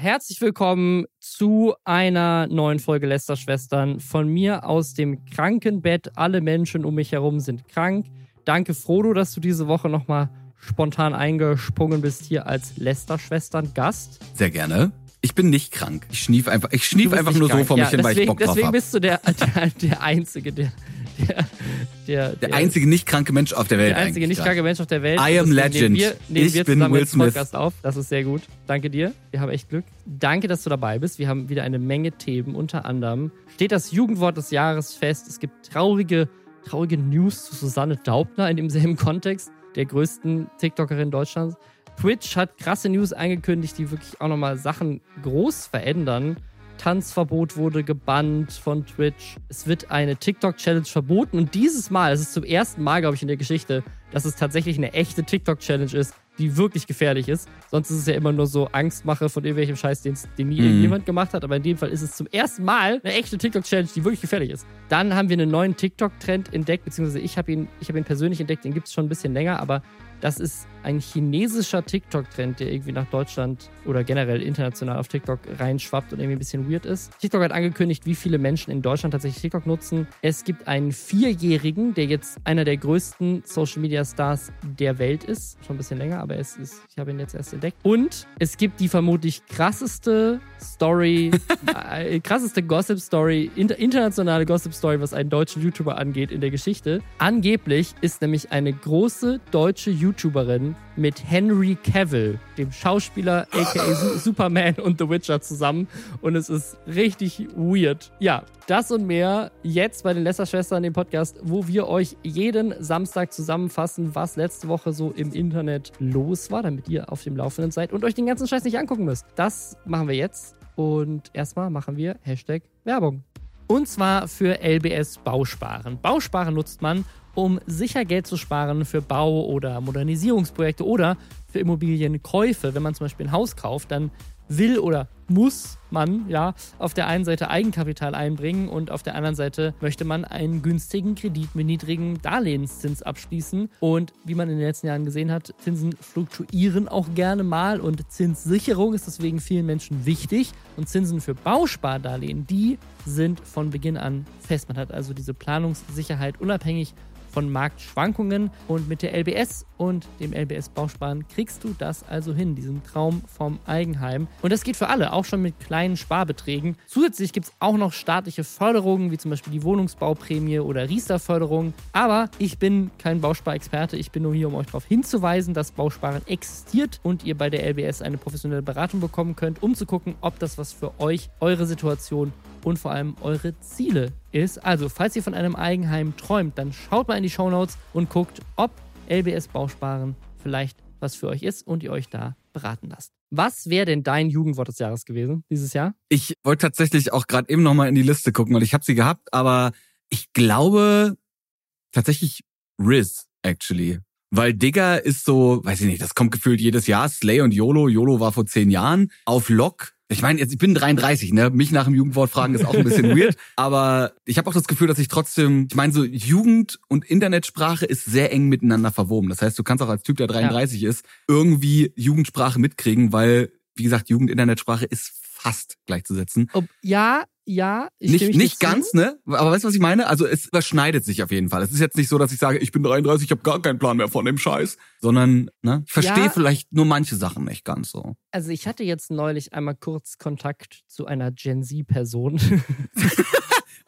herzlich willkommen zu einer neuen Folge Lästerschwestern. Von mir aus dem Krankenbett. Alle Menschen um mich herum sind krank. Danke, Frodo, dass du diese Woche nochmal spontan eingesprungen bist hier als Lästerschwestern-Gast. Sehr gerne. Ich bin nicht krank. Ich schnief einfach, ich schnief einfach nur krank. so vor mich ja, hin, weil ich Bock drauf habe. Deswegen bist du der, der, der Einzige, der, der, der, der, einzige nicht kranke Mensch auf der Welt. Der einzige nicht kranke Mensch auf der Welt. I am legend. Nehmen wir, nehmen ich wir bin Will Smith. Podcast auf. Das ist sehr gut. Danke dir. Wir haben echt Glück. Danke, dass du dabei bist. Wir haben wieder eine Menge Themen. Unter anderem steht das Jugendwort des Jahres fest. Es gibt traurige, traurige News zu Susanne Daubner in demselben Kontext, der größten TikTokerin Deutschlands. Twitch hat krasse News angekündigt, die wirklich auch nochmal Sachen groß verändern. Tanzverbot wurde gebannt von Twitch. Es wird eine TikTok-Challenge verboten. Und dieses Mal, es ist zum ersten Mal, glaube ich, in der Geschichte, dass es tatsächlich eine echte TikTok-Challenge ist, die wirklich gefährlich ist. Sonst ist es ja immer nur so Angstmache von irgendwelchem Scheiß, den, den nie mhm. jemand gemacht hat. Aber in dem Fall ist es zum ersten Mal eine echte TikTok-Challenge, die wirklich gefährlich ist. Dann haben wir einen neuen TikTok-Trend entdeckt, beziehungsweise ich habe ihn, hab ihn persönlich entdeckt, den gibt es schon ein bisschen länger, aber das ist ein chinesischer TikTok-Trend, der irgendwie nach Deutschland oder generell international auf TikTok reinschwappt und irgendwie ein bisschen weird ist. TikTok hat angekündigt, wie viele Menschen in Deutschland tatsächlich TikTok nutzen. Es gibt einen Vierjährigen, der jetzt einer der größten Social-Media-Stars der Welt ist. Schon ein bisschen länger, aber es ist, ich habe ihn jetzt erst entdeckt. Und es gibt die vermutlich krasseste Story, äh, krasseste Gossip-Story, inter internationale Gossip-Story, was einen deutschen YouTuber angeht in der Geschichte. Angeblich ist nämlich eine große deutsche YouTuberin mit Henry Cavill, dem Schauspieler aka Superman und The Witcher zusammen. Und es ist richtig weird. Ja, das und mehr jetzt bei den Lesser-Schwestern, dem Podcast, wo wir euch jeden Samstag zusammenfassen, was letzte Woche so im Internet los war, damit ihr auf dem Laufenden seid und euch den ganzen Scheiß nicht angucken müsst. Das machen wir jetzt. Und erstmal machen wir Hashtag Werbung. Und zwar für LBS Bausparen. Bausparen nutzt man, um sicher Geld zu sparen für Bau- oder Modernisierungsprojekte oder für Immobilienkäufe. Wenn man zum Beispiel ein Haus kauft, dann will oder muss man ja auf der einen Seite Eigenkapital einbringen und auf der anderen Seite möchte man einen günstigen Kredit mit niedrigem Darlehenszins abschließen. Und wie man in den letzten Jahren gesehen hat, Zinsen fluktuieren auch gerne mal und Zinssicherung ist deswegen vielen Menschen wichtig. Und Zinsen für Bauspardarlehen, die sind von Beginn an fest. Man hat also diese Planungssicherheit unabhängig von Marktschwankungen. Und mit der LBS und dem LBS Bausparen kriegst du das also hin, diesen Traum vom Eigenheim. Und das geht für alle, auch schon mit kleinen Sparbeträgen. Zusätzlich gibt es auch noch staatliche Förderungen, wie zum Beispiel die Wohnungsbauprämie oder Riester-Förderung. Aber ich bin kein Bausparexperte, ich bin nur hier, um euch darauf hinzuweisen, dass Bausparen existiert und ihr bei der LBS eine professionelle Beratung bekommen könnt, um zu gucken, ob das was für euch, eure Situation und vor allem eure Ziele ist. Also, falls ihr von einem Eigenheim träumt, dann schaut mal in die Shownotes und guckt, ob LBS Bausparen vielleicht was für euch ist und ihr euch da beraten lasst. Was wäre denn dein Jugendwort des Jahres gewesen dieses Jahr? Ich wollte tatsächlich auch gerade eben nochmal in die Liste gucken und ich habe sie gehabt, aber ich glaube tatsächlich Riz, actually. Weil Digger ist so, weiß ich nicht, das kommt gefühlt jedes Jahr. Slay und YOLO. YOLO war vor zehn Jahren. Auf Lock ich meine, jetzt ich bin 33, ne? Mich nach dem Jugendwort fragen ist auch ein bisschen weird, aber ich habe auch das Gefühl, dass ich trotzdem, ich meine, so Jugend und Internetsprache ist sehr eng miteinander verwoben. Das heißt, du kannst auch als Typ, der 33 ja. ist, irgendwie Jugendsprache mitkriegen, weil wie gesagt, Jugend-Internetsprache ist fast gleichzusetzen. Ob, ja, ja. Ich nicht nicht ganz, ne? Aber weißt du, was ich meine? Also es überschneidet sich auf jeden Fall. Es ist jetzt nicht so, dass ich sage, ich bin 33, ich habe gar keinen Plan mehr von dem Scheiß, sondern ne, ich verstehe ja. vielleicht nur manche Sachen nicht ganz so. Also ich hatte jetzt neulich einmal kurz Kontakt zu einer Gen Z-Person.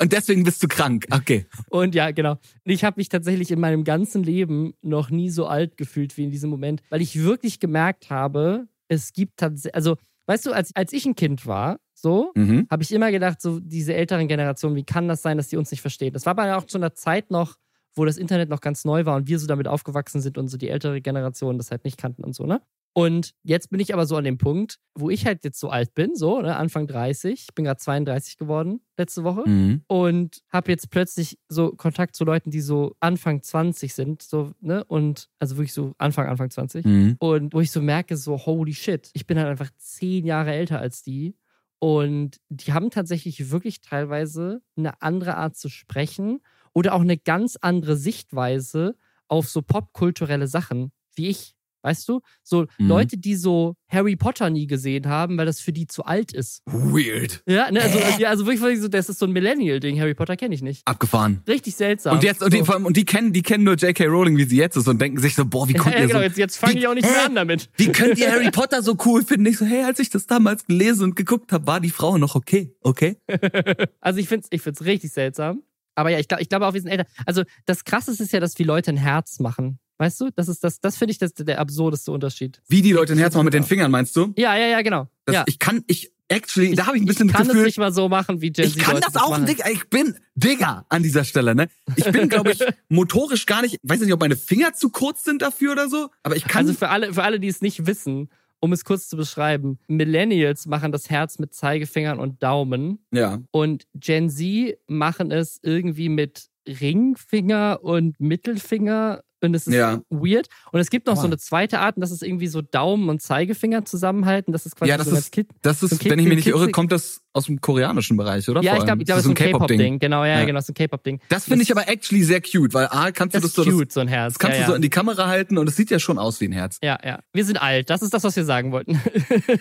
Und deswegen bist du krank. Okay. Und ja, genau. Ich habe mich tatsächlich in meinem ganzen Leben noch nie so alt gefühlt wie in diesem Moment, weil ich wirklich gemerkt habe, es gibt tatsächlich, also weißt du, als, als ich ein Kind war, so, mhm. habe ich immer gedacht, so diese älteren Generationen, wie kann das sein, dass die uns nicht verstehen? Das war aber auch zu einer Zeit noch, wo das Internet noch ganz neu war und wir so damit aufgewachsen sind und so die ältere Generation das halt nicht kannten und so, ne? Und jetzt bin ich aber so an dem Punkt, wo ich halt jetzt so alt bin, so, ne, Anfang 30. Ich bin gerade 32 geworden letzte Woche mhm. und habe jetzt plötzlich so Kontakt zu Leuten, die so Anfang 20 sind, so, ne, und also wirklich so Anfang, Anfang 20. Mhm. Und wo ich so merke, so, holy shit, ich bin halt einfach zehn Jahre älter als die. Und die haben tatsächlich wirklich teilweise eine andere Art zu sprechen oder auch eine ganz andere Sichtweise auf so popkulturelle Sachen, wie ich Weißt du? So Mhm. Leute, die so Harry Potter nie gesehen haben, weil das für die zu alt ist. Weird. Ja, ne, also, ja, also wirklich, so, das ist so ein Millennial-Ding. Harry Potter kenne ich nicht. Abgefahren. Richtig seltsam. Und jetzt, und die, allem, und die kennen, die kennen nur J.K. Rowling, wie sie jetzt ist und denken sich so, boah, wie ja, kommt ja, ihr genau, so, jetzt, jetzt fange ich auch nicht mehr an damit. wie könnt ihr Harry Potter so cool finden? Ich so, hey, als ich das damals gelesen und geguckt habe, war die Frau noch okay, okay? Also ich find's, ich find's richtig seltsam. Aber ja, ich glaube, ich glaube auch, wir sind älter. Also das Krasseste ist ja, dass die Leute ein Herz machen. Weißt du? Das ist das, das finde ich das, der absurdeste Unterschied. Wie die Leute ein Herz machen mit den Fingern, meinst du? Ja, ja, ja, genau. Das, ja. Ich kann, ich, actually, da habe ich ein bisschen ich kann das Gefühl, es nicht mal so machen, wie Gen ich Z kann Leute das auch. Digga. Ich bin Digga an dieser Stelle, ne? Ich bin, glaube ich, motorisch gar nicht, weiß nicht, ob meine Finger zu kurz sind dafür oder so, aber ich kann. Also für alle, für alle, die es nicht wissen, um es kurz zu beschreiben, Millennials machen das Herz mit Zeigefingern und Daumen ja. und Gen Z machen es irgendwie mit Ringfinger und Mittelfinger und es ist Ja. weird. Und es gibt noch so Boah. eine zweite Art und das ist irgendwie so Daumen und Zeigefinger zusammenhalten. Das ist quasi Ja, das so ist- Das So ist, wenn ich mich nicht irre, kommt das aus dem koreanischen Bereich, oder? Ja, ich glaube, ich glaube, das ist so ein K-Pop-Ding. Genau, ja, Ja. genau, das ist ein K-Pop-Ding. Das finde ich aber actually sehr cute, weil A, kannst du Das das, so, das, cute, so ein Herz. das kannst ja, du so in die Kamera halten und es sieht ja schon aus wie ein Herz. ja, ja. Wir sind alt. Das ist das, was wir sagen wollten.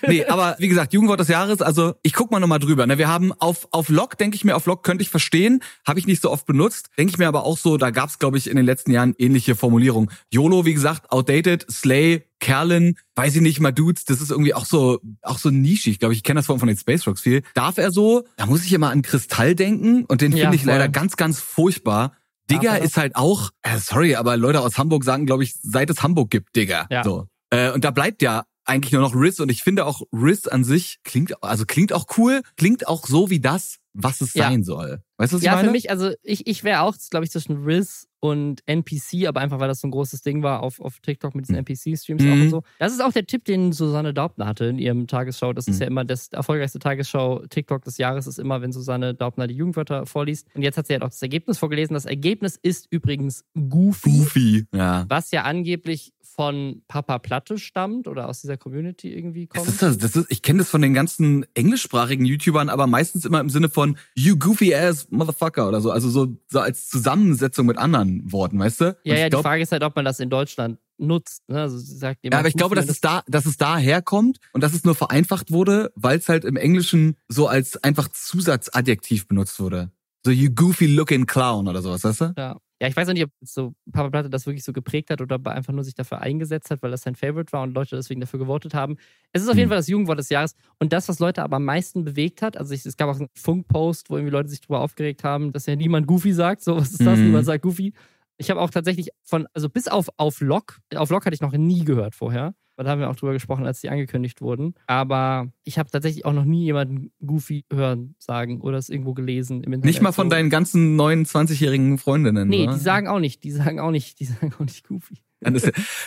Nee, aber wie gesagt, Jugendwort des Jahres, also ich guck mal nochmal drüber. Ne? Wir haben auf, auf Log, denke ich mir, auf Log könnte ich verstehen, habe ich nicht so oft benutzt. Denke ich mir aber auch so, da gab's glaube ich, in den letzten Jahren ähnliche Formulierungen. YOLO, wie gesagt, outdated, Slay, Kerlin, weiß ich nicht mal Dudes, das ist irgendwie auch so, auch so nischig, glaube ich. Ich kenne das von, von den Space Rocks viel. Darf er so? Da muss ich immer an Kristall denken und den Ja, finde ich voll. leider ganz, ganz furchtbar. Er das? ist halt auch, äh, sorry, aber Leute aus Hamburg sagen, glaube ich, seit es Hamburg gibt, Digga. Ja. So. Äh, und da bleibt ja eigentlich nur noch Riz und ich finde auch Riz an sich klingt, also klingt auch cool, klingt auch so wie das, was es Ja. sein soll. Weißt du, was ja, ich meine? für mich, also ich, ich wäre auch, glaube ich, zwischen Riz und NPC, aber einfach weil das so ein großes Ding war auf, auf TikTok mit diesen NPC-Streams auch Mhm. und so. Das ist auch der Tipp, den Susanne Daubner hatte in ihrem Tagesschau. Das ist Mhm. ja immer das erfolgreichste Tagesschau-TikTok des Jahres, ist immer, wenn Susanne Daubner die Jugendwörter vorliest. Und jetzt hat sie halt auch das Ergebnis vorgelesen. Das Ergebnis ist übrigens Goofy. Goofy. Ja. Was ja angeblich von Papa Platte stammt oder aus dieser Community irgendwie Das kommt. ist das, das ist, ich kenne das von den ganzen englischsprachigen YouTubern, aber meistens immer im Sinne von you goofy ass motherfucker oder so. Also so, so als Zusammensetzung mit anderen Worten, weißt du? Und ja, ja, ich die glaub, Frage ist halt, ob man das in Deutschland nutzt. Ne? Also sagt Ja, jemand aber ich glaube, dass es da, dass es daher kommt und dass es nur vereinfacht wurde, weil es halt im Englischen so als einfach Zusatzadjektiv benutzt wurde. So you goofy looking clown oder sowas, weißt du? Ja. Ja, ich weiß auch nicht, ob so Papa Platte das wirklich so geprägt hat oder er einfach nur sich dafür eingesetzt hat, weil das sein Favorite war und Leute deswegen dafür gewotet haben. Es ist auf jeden Hm. Fall das Jugendwort des Jahres und das, was Leute aber am meisten bewegt hat, also ich, es gab auch einen Funkpost, wo irgendwie Leute sich darüber aufgeregt haben, dass ja niemand Goofy sagt. So, was ist das? Mhm. Niemand sagt Goofy. Ich habe auch tatsächlich von, also bis auf auf Lock, auf Lock hatte ich noch nie gehört vorher. Da haben wir auch drüber gesprochen, als die angekündigt wurden. Aber ich habe tatsächlich auch noch nie jemanden Goofy hören sagen oder es irgendwo gelesen im Internet. Nicht mal von deinen ganzen 29-jährigen Freundinnen. Nee, oder? die sagen auch nicht, die sagen auch nicht, die sagen auch nicht Goofy.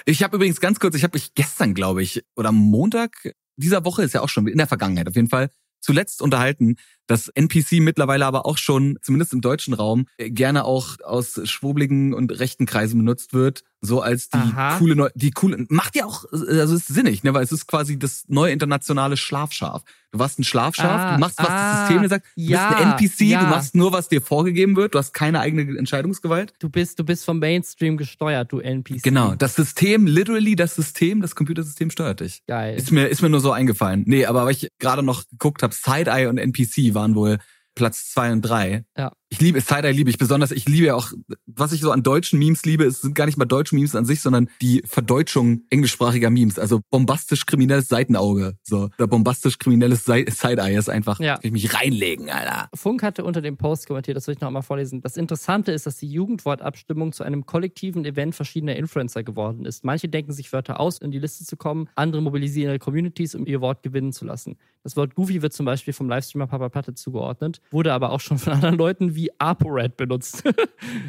Ich habe übrigens ganz kurz, ich habe mich gestern, glaube ich, oder am Montag dieser Woche ist ja auch schon in der Vergangenheit auf jeden Fall zuletzt unterhalten, dass NPC mittlerweile aber auch schon, zumindest im deutschen Raum, gerne auch aus schwubligen und rechten Kreisen benutzt wird, so als die Aha. coole, Neu die coole, macht ja auch, also ist sinnig, ne, weil es ist quasi das neue internationale Schlafschaf. Du warst ein Schlafschaf, Ah, du machst, was ah, das System dir sagt, du ja, bist ein NPC, ja. du machst nur, was dir vorgegeben wird, du hast keine eigene Entscheidungsgewalt. Du bist, du bist vom Mainstream gesteuert, du NPC. Genau, das System, literally das System, das Computersystem steuert dich. Geil. Ist mir, ist mir nur so eingefallen. Nee, aber weil ich gerade noch geguckt habe, Side-Eye und NPC waren wohl Platz zwei und drei. Ja. Ich liebe, Side-Eye liebe ich besonders. Ich liebe ja auch, was ich so an deutschen Memes liebe, es sind gar nicht mal deutsche Memes an sich, sondern die Verdeutschung englischsprachiger Memes. Also bombastisch kriminelles Seitenauge. So. Oder bombastisch kriminelles Side-Eye ist einfach, Ja. kann ich mich reinlegen, Alter. Funk hatte unter dem Post kommentiert, das will ich noch einmal vorlesen. Das Interessante ist, dass die Jugendwortabstimmung zu einem kollektiven Event verschiedener Influencer geworden ist. Manche denken sich Wörter aus, in die Liste zu kommen, andere mobilisieren ihre Communities, um ihr Wort gewinnen zu lassen. Das Wort Goofy wird zum Beispiel vom Livestreamer Papa Platte zugeordnet, wurde aber auch schon von anderen Leuten wie ApoRed benutzt.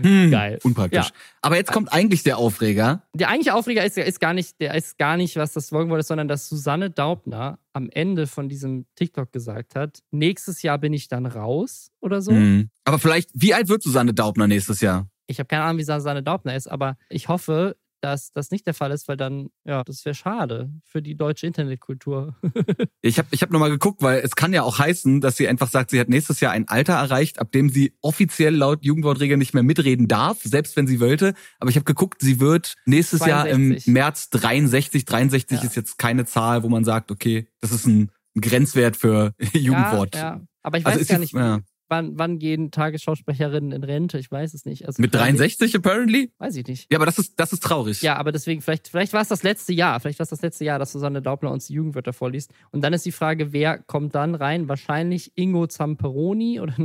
Hm, Geil. Unpraktisch. Ja. Aber jetzt kommt eigentlich der Aufreger. Der eigentliche Aufreger ist, ist, gar nicht, der ist gar nicht, was das Folgenwort ist, sondern dass Susanne Daubner am Ende von diesem TikTok gesagt hat, nächstes Jahr bin ich dann raus oder so. Hm. Aber vielleicht, wie alt wird Susanne Daubner nächstes Jahr? Ich habe keine Ahnung, wie Susanne Daubner ist, aber ich hoffe, dass das nicht der Fall ist, weil dann, ja, das wäre schade für die deutsche Internetkultur. ich habe ich hab nochmal geguckt, weil es kann ja auch heißen, dass sie einfach sagt, sie hat nächstes Jahr ein Alter erreicht, ab dem sie offiziell laut Jugendwortregeln nicht mehr mitreden darf, selbst wenn sie wollte. Aber ich habe geguckt, sie wird nächstes 62. Jahr im März 63, 63 ja. ist jetzt keine Zahl, wo man sagt, okay, das ist ein Grenzwert für Jugendwort. Ja, ja. Aber ich also weiß also gar nicht, ja wann, wann gehen Tagesschausprecherinnen in Rente? Ich weiß es nicht. Also Mit 63 apparently? Weiß ich nicht. Ja, aber das ist, das ist traurig. Ja, aber deswegen, vielleicht, vielleicht war es das letzte Jahr. Vielleicht war es das letzte Jahr, dass Susanne Daubner uns die Jugendwörter vorliest. Und dann ist die Frage, wer kommt dann rein? Wahrscheinlich Ingo Zamperoni oder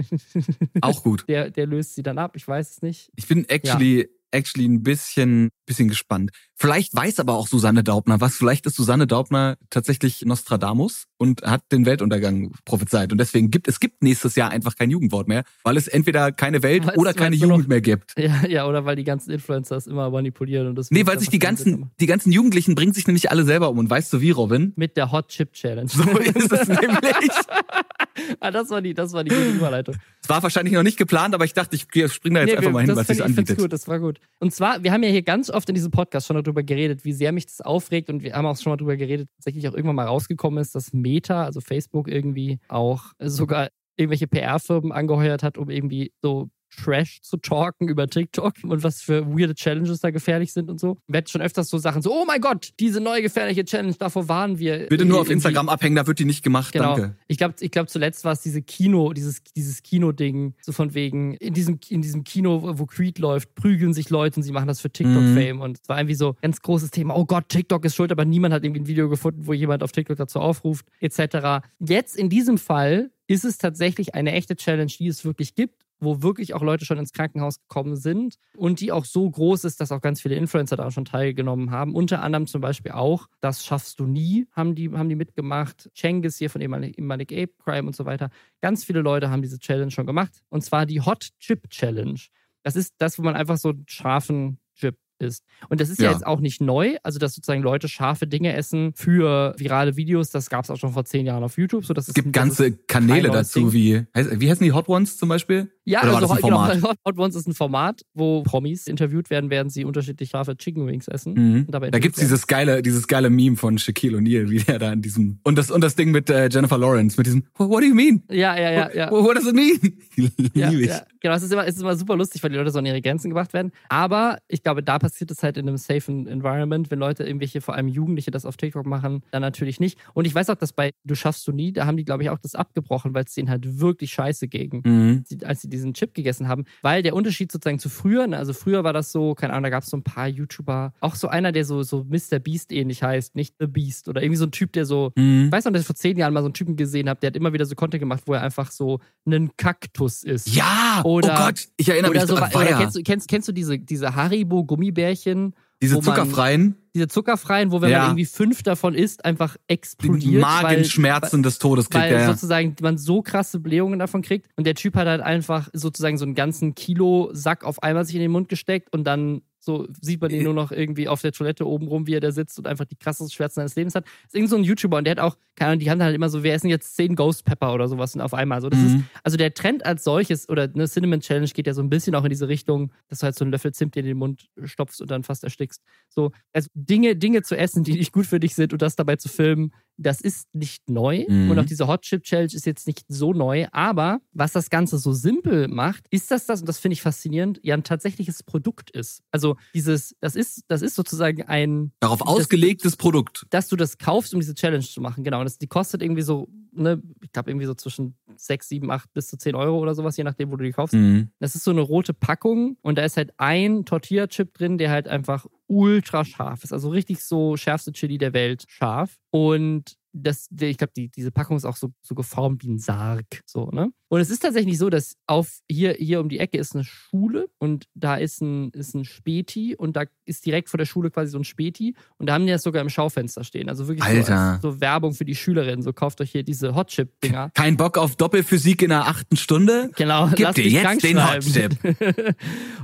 Auch gut. Der, der löst sie dann ab. Ich weiß es nicht. Ich bin actually, ja actually ein bisschen, bisschen gespannt. Vielleicht weiß aber auch Susanne Daubner was. Vielleicht ist Susanne Daubner tatsächlich Nostradamus und hat den Weltuntergang prophezeit. Und deswegen gibt es gibt nächstes Jahr einfach kein Jugendwort mehr, weil es entweder keine Welt weißt, oder keine Jugend noch, mehr gibt. Ja, ja, oder weil die ganzen Influencer es immer manipulieren und das. Nee, weil sich die ganzen, die ganzen Jugendlichen bringen sich nämlich alle selber um. Und weißt du wie, Robin? Mit der Hot Chip Challenge. So ist es nämlich. ah, das war die, das war die gute Überleitung. Es war wahrscheinlich noch nicht geplant, aber ich dachte, ich springe da jetzt nee, einfach wir, mal hin, was sich anbietet. Gut, das war gut. Und zwar, wir haben ja hier ganz oft in diesem Podcast schon darüber geredet, wie sehr mich das aufregt und wir haben auch schon mal darüber geredet, tatsächlich auch irgendwann mal rausgekommen ist, dass Meta, also Facebook irgendwie auch sogar irgendwelche PR-Firmen angeheuert hat, um irgendwie so Trash zu talken über TikTok und was für weirde Challenges da gefährlich sind und so. Wir hatten schon öfters so Sachen so, oh mein Gott, diese neue gefährliche Challenge, davor waren wir. Bitte nur auf Instagram abhängen, da wird die nicht gemacht, genau. danke. Ich glaube, ich glaub, zuletzt war es diese Kino, dieses, dieses Kino-Ding, so von wegen, in diesem, in diesem Kino, wo Creed läuft, prügeln sich Leute und sie machen das für TikTok-Fame mhm. und es war irgendwie so ein ganz großes Thema, oh Gott, TikTok ist schuld, aber niemand hat irgendwie ein Video gefunden, wo jemand auf TikTok dazu aufruft, etc. Jetzt in diesem Fall ist es tatsächlich eine echte Challenge, die es wirklich gibt wo wirklich auch Leute schon ins Krankenhaus gekommen sind und die auch so groß ist, dass auch ganz viele Influencer daran schon teilgenommen haben. Unter anderem zum Beispiel auch, das schaffst du nie, haben die, haben die mitgemacht. Cengiz hier von Imanic Ape Crime und so weiter. Ganz viele Leute haben diese Challenge schon gemacht. Und zwar die Hot Chip Challenge. Das ist das, wo man einfach so einen scharfen Chip ist. Und das ist ja. ja. jetzt auch nicht neu, also dass sozusagen Leute scharfe Dinge essen für virale Videos, das gab es auch schon vor zehn Jahren auf YouTube. So, das es gibt ganze Kanäle dazu, wie, wie heißen die Hot Ones zum Beispiel? Ja, Oder also genau, Hot Ones ist ein Format, wo Promis interviewt werden, während sie unterschiedlich scharfe Chicken Wings essen. Mhm. da gibt's dieses geile, dieses geile Meme von Shaquille O'Neal, wie der da in diesem und das und das Ding mit äh, Jennifer Lawrence mit diesem What do you mean? Ja, ja, ja, ja. What, what does it mean? ja, ja. Genau, es ist immer, es ist immer super lustig, weil die Leute so an ihre Grenzen gebracht werden. Aber ich glaube, da passiert es halt in einem safen Environment, wenn Leute irgendwelche, vor allem Jugendliche, das auf TikTok machen, dann natürlich nicht. Und ich weiß auch, dass bei Du schaffst du nie, da haben die, glaube ich, auch das abgebrochen, weil es denen halt wirklich scheiße ging, mhm. als sie diesen Chip gegessen haben. Weil der Unterschied sozusagen zu früher, ne, also früher war das so, keine Ahnung, da gab es so ein paar YouTuber, auch so einer, der so, so Mr. Beast ähnlich heißt, nicht The Beast oder irgendwie so ein Typ, der so, mhm. ich weiß noch, dass ich vor zehn Jahren mal so einen Typen gesehen habe, der hat immer wieder so Content gemacht, wo er einfach so einen Kaktus ist. Ja! Oder, oh Gott, ich erinnere mich. So, oder kennst, du, kennst, kennst du diese, diese Haribo-Gummibärchen? Diese zuckerfreien? diese zuckerfreien, wo wenn ja. man irgendwie fünf davon isst, einfach explodiert. Die Magenschmerzen weil, des Todes kriegt weil er. Weil sozusagen man so krasse Blähungen davon kriegt. Und der Typ hat halt einfach sozusagen so einen ganzen Kilo Sack auf einmal sich in den Mund gesteckt und dann so sieht man ihn nur noch irgendwie auf der Toilette oben rum, wie er da sitzt und einfach die krassesten Schmerzen seines Lebens hat. Das ist irgend so ein YouTuber und der hat auch, keine Ahnung, die haben halt immer so, wir essen jetzt zehn Ghost Pepper oder sowas auf einmal. Also, das mhm. ist, also der Trend als solches oder eine Cinnamon Challenge geht ja so ein bisschen auch in diese Richtung, dass du halt so einen Löffel Zimt in den Mund stopfst und dann fast erstickst. So, also Dinge, Dinge zu essen, die nicht gut für dich sind und das dabei zu filmen, das ist nicht neu. Mhm. Und auch diese Hot Chip Challenge ist jetzt nicht so neu. Aber was das Ganze so simpel macht, ist, dass das, und das finde ich faszinierend, ja ein tatsächliches Produkt ist. Also dieses, das ist, das ist sozusagen ein. Darauf ausgelegtes das, Produkt. Dass du das kaufst, um diese Challenge zu machen. Genau. Und das, die kostet irgendwie so, ne, ich glaube irgendwie so zwischen 6, 7, 8 bis zu 10 Euro oder sowas, je nachdem, wo du die kaufst. Mhm. Das ist so eine rote Packung und da ist halt ein Tortilla-Chip drin, der halt einfach ultra scharf ist. Also richtig so schärfste Chili der Welt scharf. Und das, ich glaube, die, diese Packung ist auch so, so geformt wie ein Sarg. So, ne? Und es ist tatsächlich so, dass auf hier, hier um die Ecke ist eine Schule und da ist ein, ist ein Späti und da ist direkt vor der Schule quasi so ein Späti und da haben die das sogar im Schaufenster stehen. Also wirklich. So, so Werbung für die Schülerinnen. So kauft euch hier diese Hotchip-Dinger. Kein Bock auf Doppelphysik in der achten Stunde? Genau. Gib dir jetzt den Hotchip.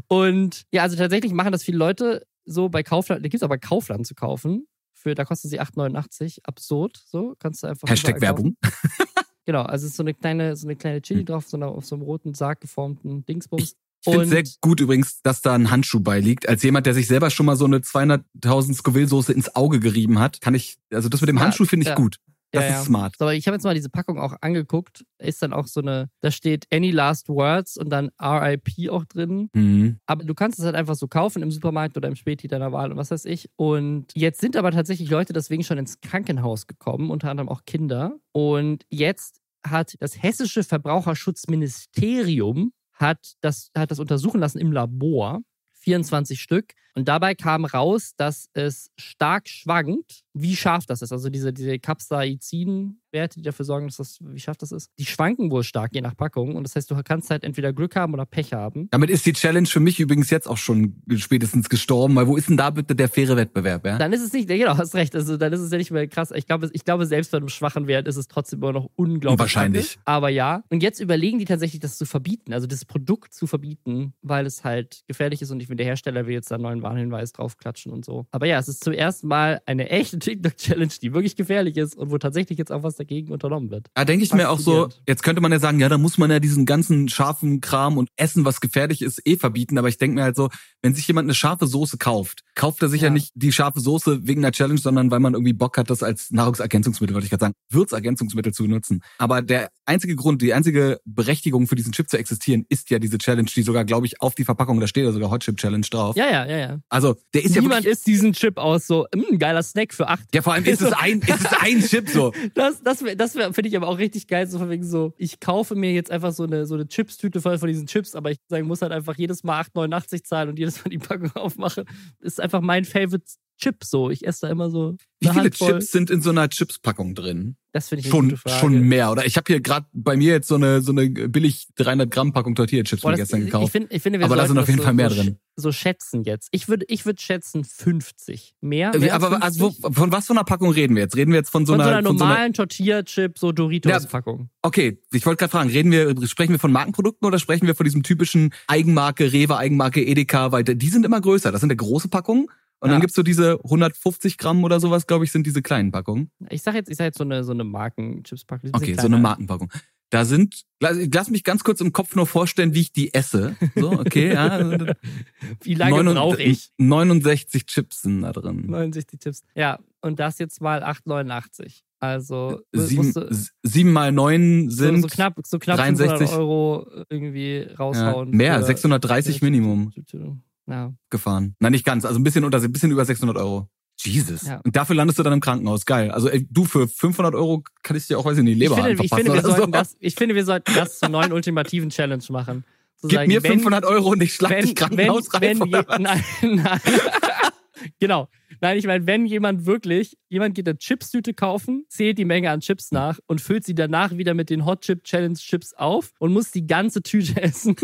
und ja, also tatsächlich machen das viele Leute so bei Kaufland. Da gibt es aber Kaufland zu kaufen für, da kostet sie 8,89. Absurd. So, kannst du einfach. Hashtag Werbung. genau, also ist so eine kleine, so eine kleine Chili hm. drauf, so eine, auf so einem roten Sarg geformten Dingsbums. Ich, Ich finde sehr gut übrigens, dass da ein Handschuh beiliegt. Als jemand, der sich selber schon mal so eine 200.000 Scoville-Soße ins Auge gerieben hat, kann ich, also das mit dem Ja, Handschuh finde ich ja. gut. Das Ja, ist ja. smart. So, aber ich habe jetzt mal diese Packung auch angeguckt. Ist dann auch so eine, da steht Any Last Words und dann RIP auch drin. Mhm. Aber du kannst es halt einfach so kaufen im Supermarkt oder im Späti deiner Wahl und was weiß ich. Und jetzt sind aber tatsächlich Leute deswegen schon ins Krankenhaus gekommen, unter anderem auch Kinder. Und jetzt hat das hessische Verbraucherschutzministerium hat das, hat das untersuchen lassen im Labor. 24 Stück. Und dabei kam raus, dass es stark schwankt, wie scharf das ist. Also diese, diese Capsaicin-Werte, die dafür sorgen, dass das, wie scharf das ist, die schwanken wohl stark je nach Packung. Und das heißt, du kannst halt entweder Glück haben oder Pech haben. Damit ist die Challenge für mich übrigens jetzt auch schon spätestens gestorben, weil wo ist denn da bitte der faire Wettbewerb, ja? Dann ist es nicht, genau, hast recht. Also dann ist es ja nicht mehr krass. Ich glaube, ich glaube, selbst bei einem schwachen Wert ist es trotzdem immer noch unglaublich. Wahrscheinlich. Aber ja. Und jetzt überlegen die tatsächlich, das zu verbieten, also das Produkt zu verbieten, weil es halt gefährlich ist und ich finde, der Hersteller will jetzt da einen neuen Warnhinweis draufklatschen und so. Aber ja, es ist zum ersten Mal eine echte TikTok-Challenge, die wirklich gefährlich ist und wo tatsächlich jetzt auch was dagegen unternommen wird. Da denke ich mir auch so, jetzt könnte man ja sagen, ja, da muss man ja diesen ganzen scharfen Kram und Essen, was gefährlich ist, eh verbieten. Aber ich denke mir halt so, wenn sich jemand eine scharfe Soße kauft, kauft er sich ja, Ja. nicht die scharfe Soße wegen einer Challenge, sondern weil man irgendwie Bock hat, das als Nahrungsergänzungsmittel, würde ich gerade sagen, Würzergänzungsmittel zu benutzen. Aber der einzige Grund, die einzige Berechtigung für diesen Chip zu existieren, ist ja diese Challenge, die sogar, glaube ich, auf die Verpackung, da steht ja sogar Hot Chip Challenge drauf. Ja, ja, ja, ja. Also, der ist ja Niemand wirklich, isst diesen Chip aus so, "Mm, geiler Snack für acht. ja, vor allem ist es ein, ist es ein Chip so. Das, das, das finde ich aber auch richtig geil, so von wegen so, ich kaufe mir jetzt einfach so eine, so eine Chips-Tüte voll von diesen Chips, aber ich sagen, muss halt einfach jedes Mal 8,89 zahlen und jedes Mal die Packung aufmache. Ist einfach mein Favorite Chip so. Ich esse da immer so Wie viele Handvoll. Chips sind in so einer Chips-Packung drin? Das finde ich eine Schon, gute Frage. schon mehr. Oder ich habe hier gerade bei mir jetzt so eine so eine billig 300 Gramm Packung Tortilla-Chips Boah, mir das, gestern ich, gekauft. find, ich finde, Aber da sind auf jeden so, Fall mehr so, drin. So schätzen jetzt. Ich würde ich würd schätzen 50. Mehr? Mehr aber also, 50? von was für einer Packung reden wir jetzt? Reden wir jetzt von so von einer, so einer von so normalen Tortilla-Chip, so Doritos-Packung. Okay, ich wollte gerade fragen, reden wir sprechen wir von Markenprodukten oder sprechen wir von diesem typischen Eigenmarke Rewe, Eigenmarke Edeka, weil die sind immer größer. Das sind ja große Packungen. Und Ja. dann gibt's so diese 150 Gramm oder sowas, glaube ich, sind diese kleinen Packungen. Ich sag jetzt, ich sag jetzt so eine, so eine Marken-Chips-Packung. Okay, so kleiner. eine Markenpackung. Da sind, lass, lass mich ganz kurz im Kopf nur vorstellen, wie ich die esse. So, okay, ja. Wie lange brauche ich? 69 Chips sind da drin. 69 Tipps. Ja, und das jetzt mal 8,89. Also Sieben, musst du s- sieben mal neun so, sind so knapp, so knapp 63. 500 Euro irgendwie ja, raushauen. mehr, für- 630 Minimum Ja. gefahren. Nein, nicht ganz, also ein bisschen unter, ein bisschen über 600 Euro. Jesus. Ja. Und dafür landest du dann im Krankenhaus. Geil. Also ey, du für 500 Euro kann ich dir auch, weiß ich nicht, Ich Leber finde, ich, finde, wir so. sollten das, ich finde, wir sollten das zur neuen ultimativen Challenge machen. Zu Gib sagen, mir wenn- 500 Euro und ich schlag wenn, dich Krankenhaus rein. wenn, wenn je, was? nein, nein. genau. Nein, ich meine, wenn jemand wirklich, jemand geht eine Chipstüte kaufen, zählt die Menge an Chips nach und füllt sie danach wieder mit den Hot Chip Challenge Chips auf und muss die ganze Tüte essen.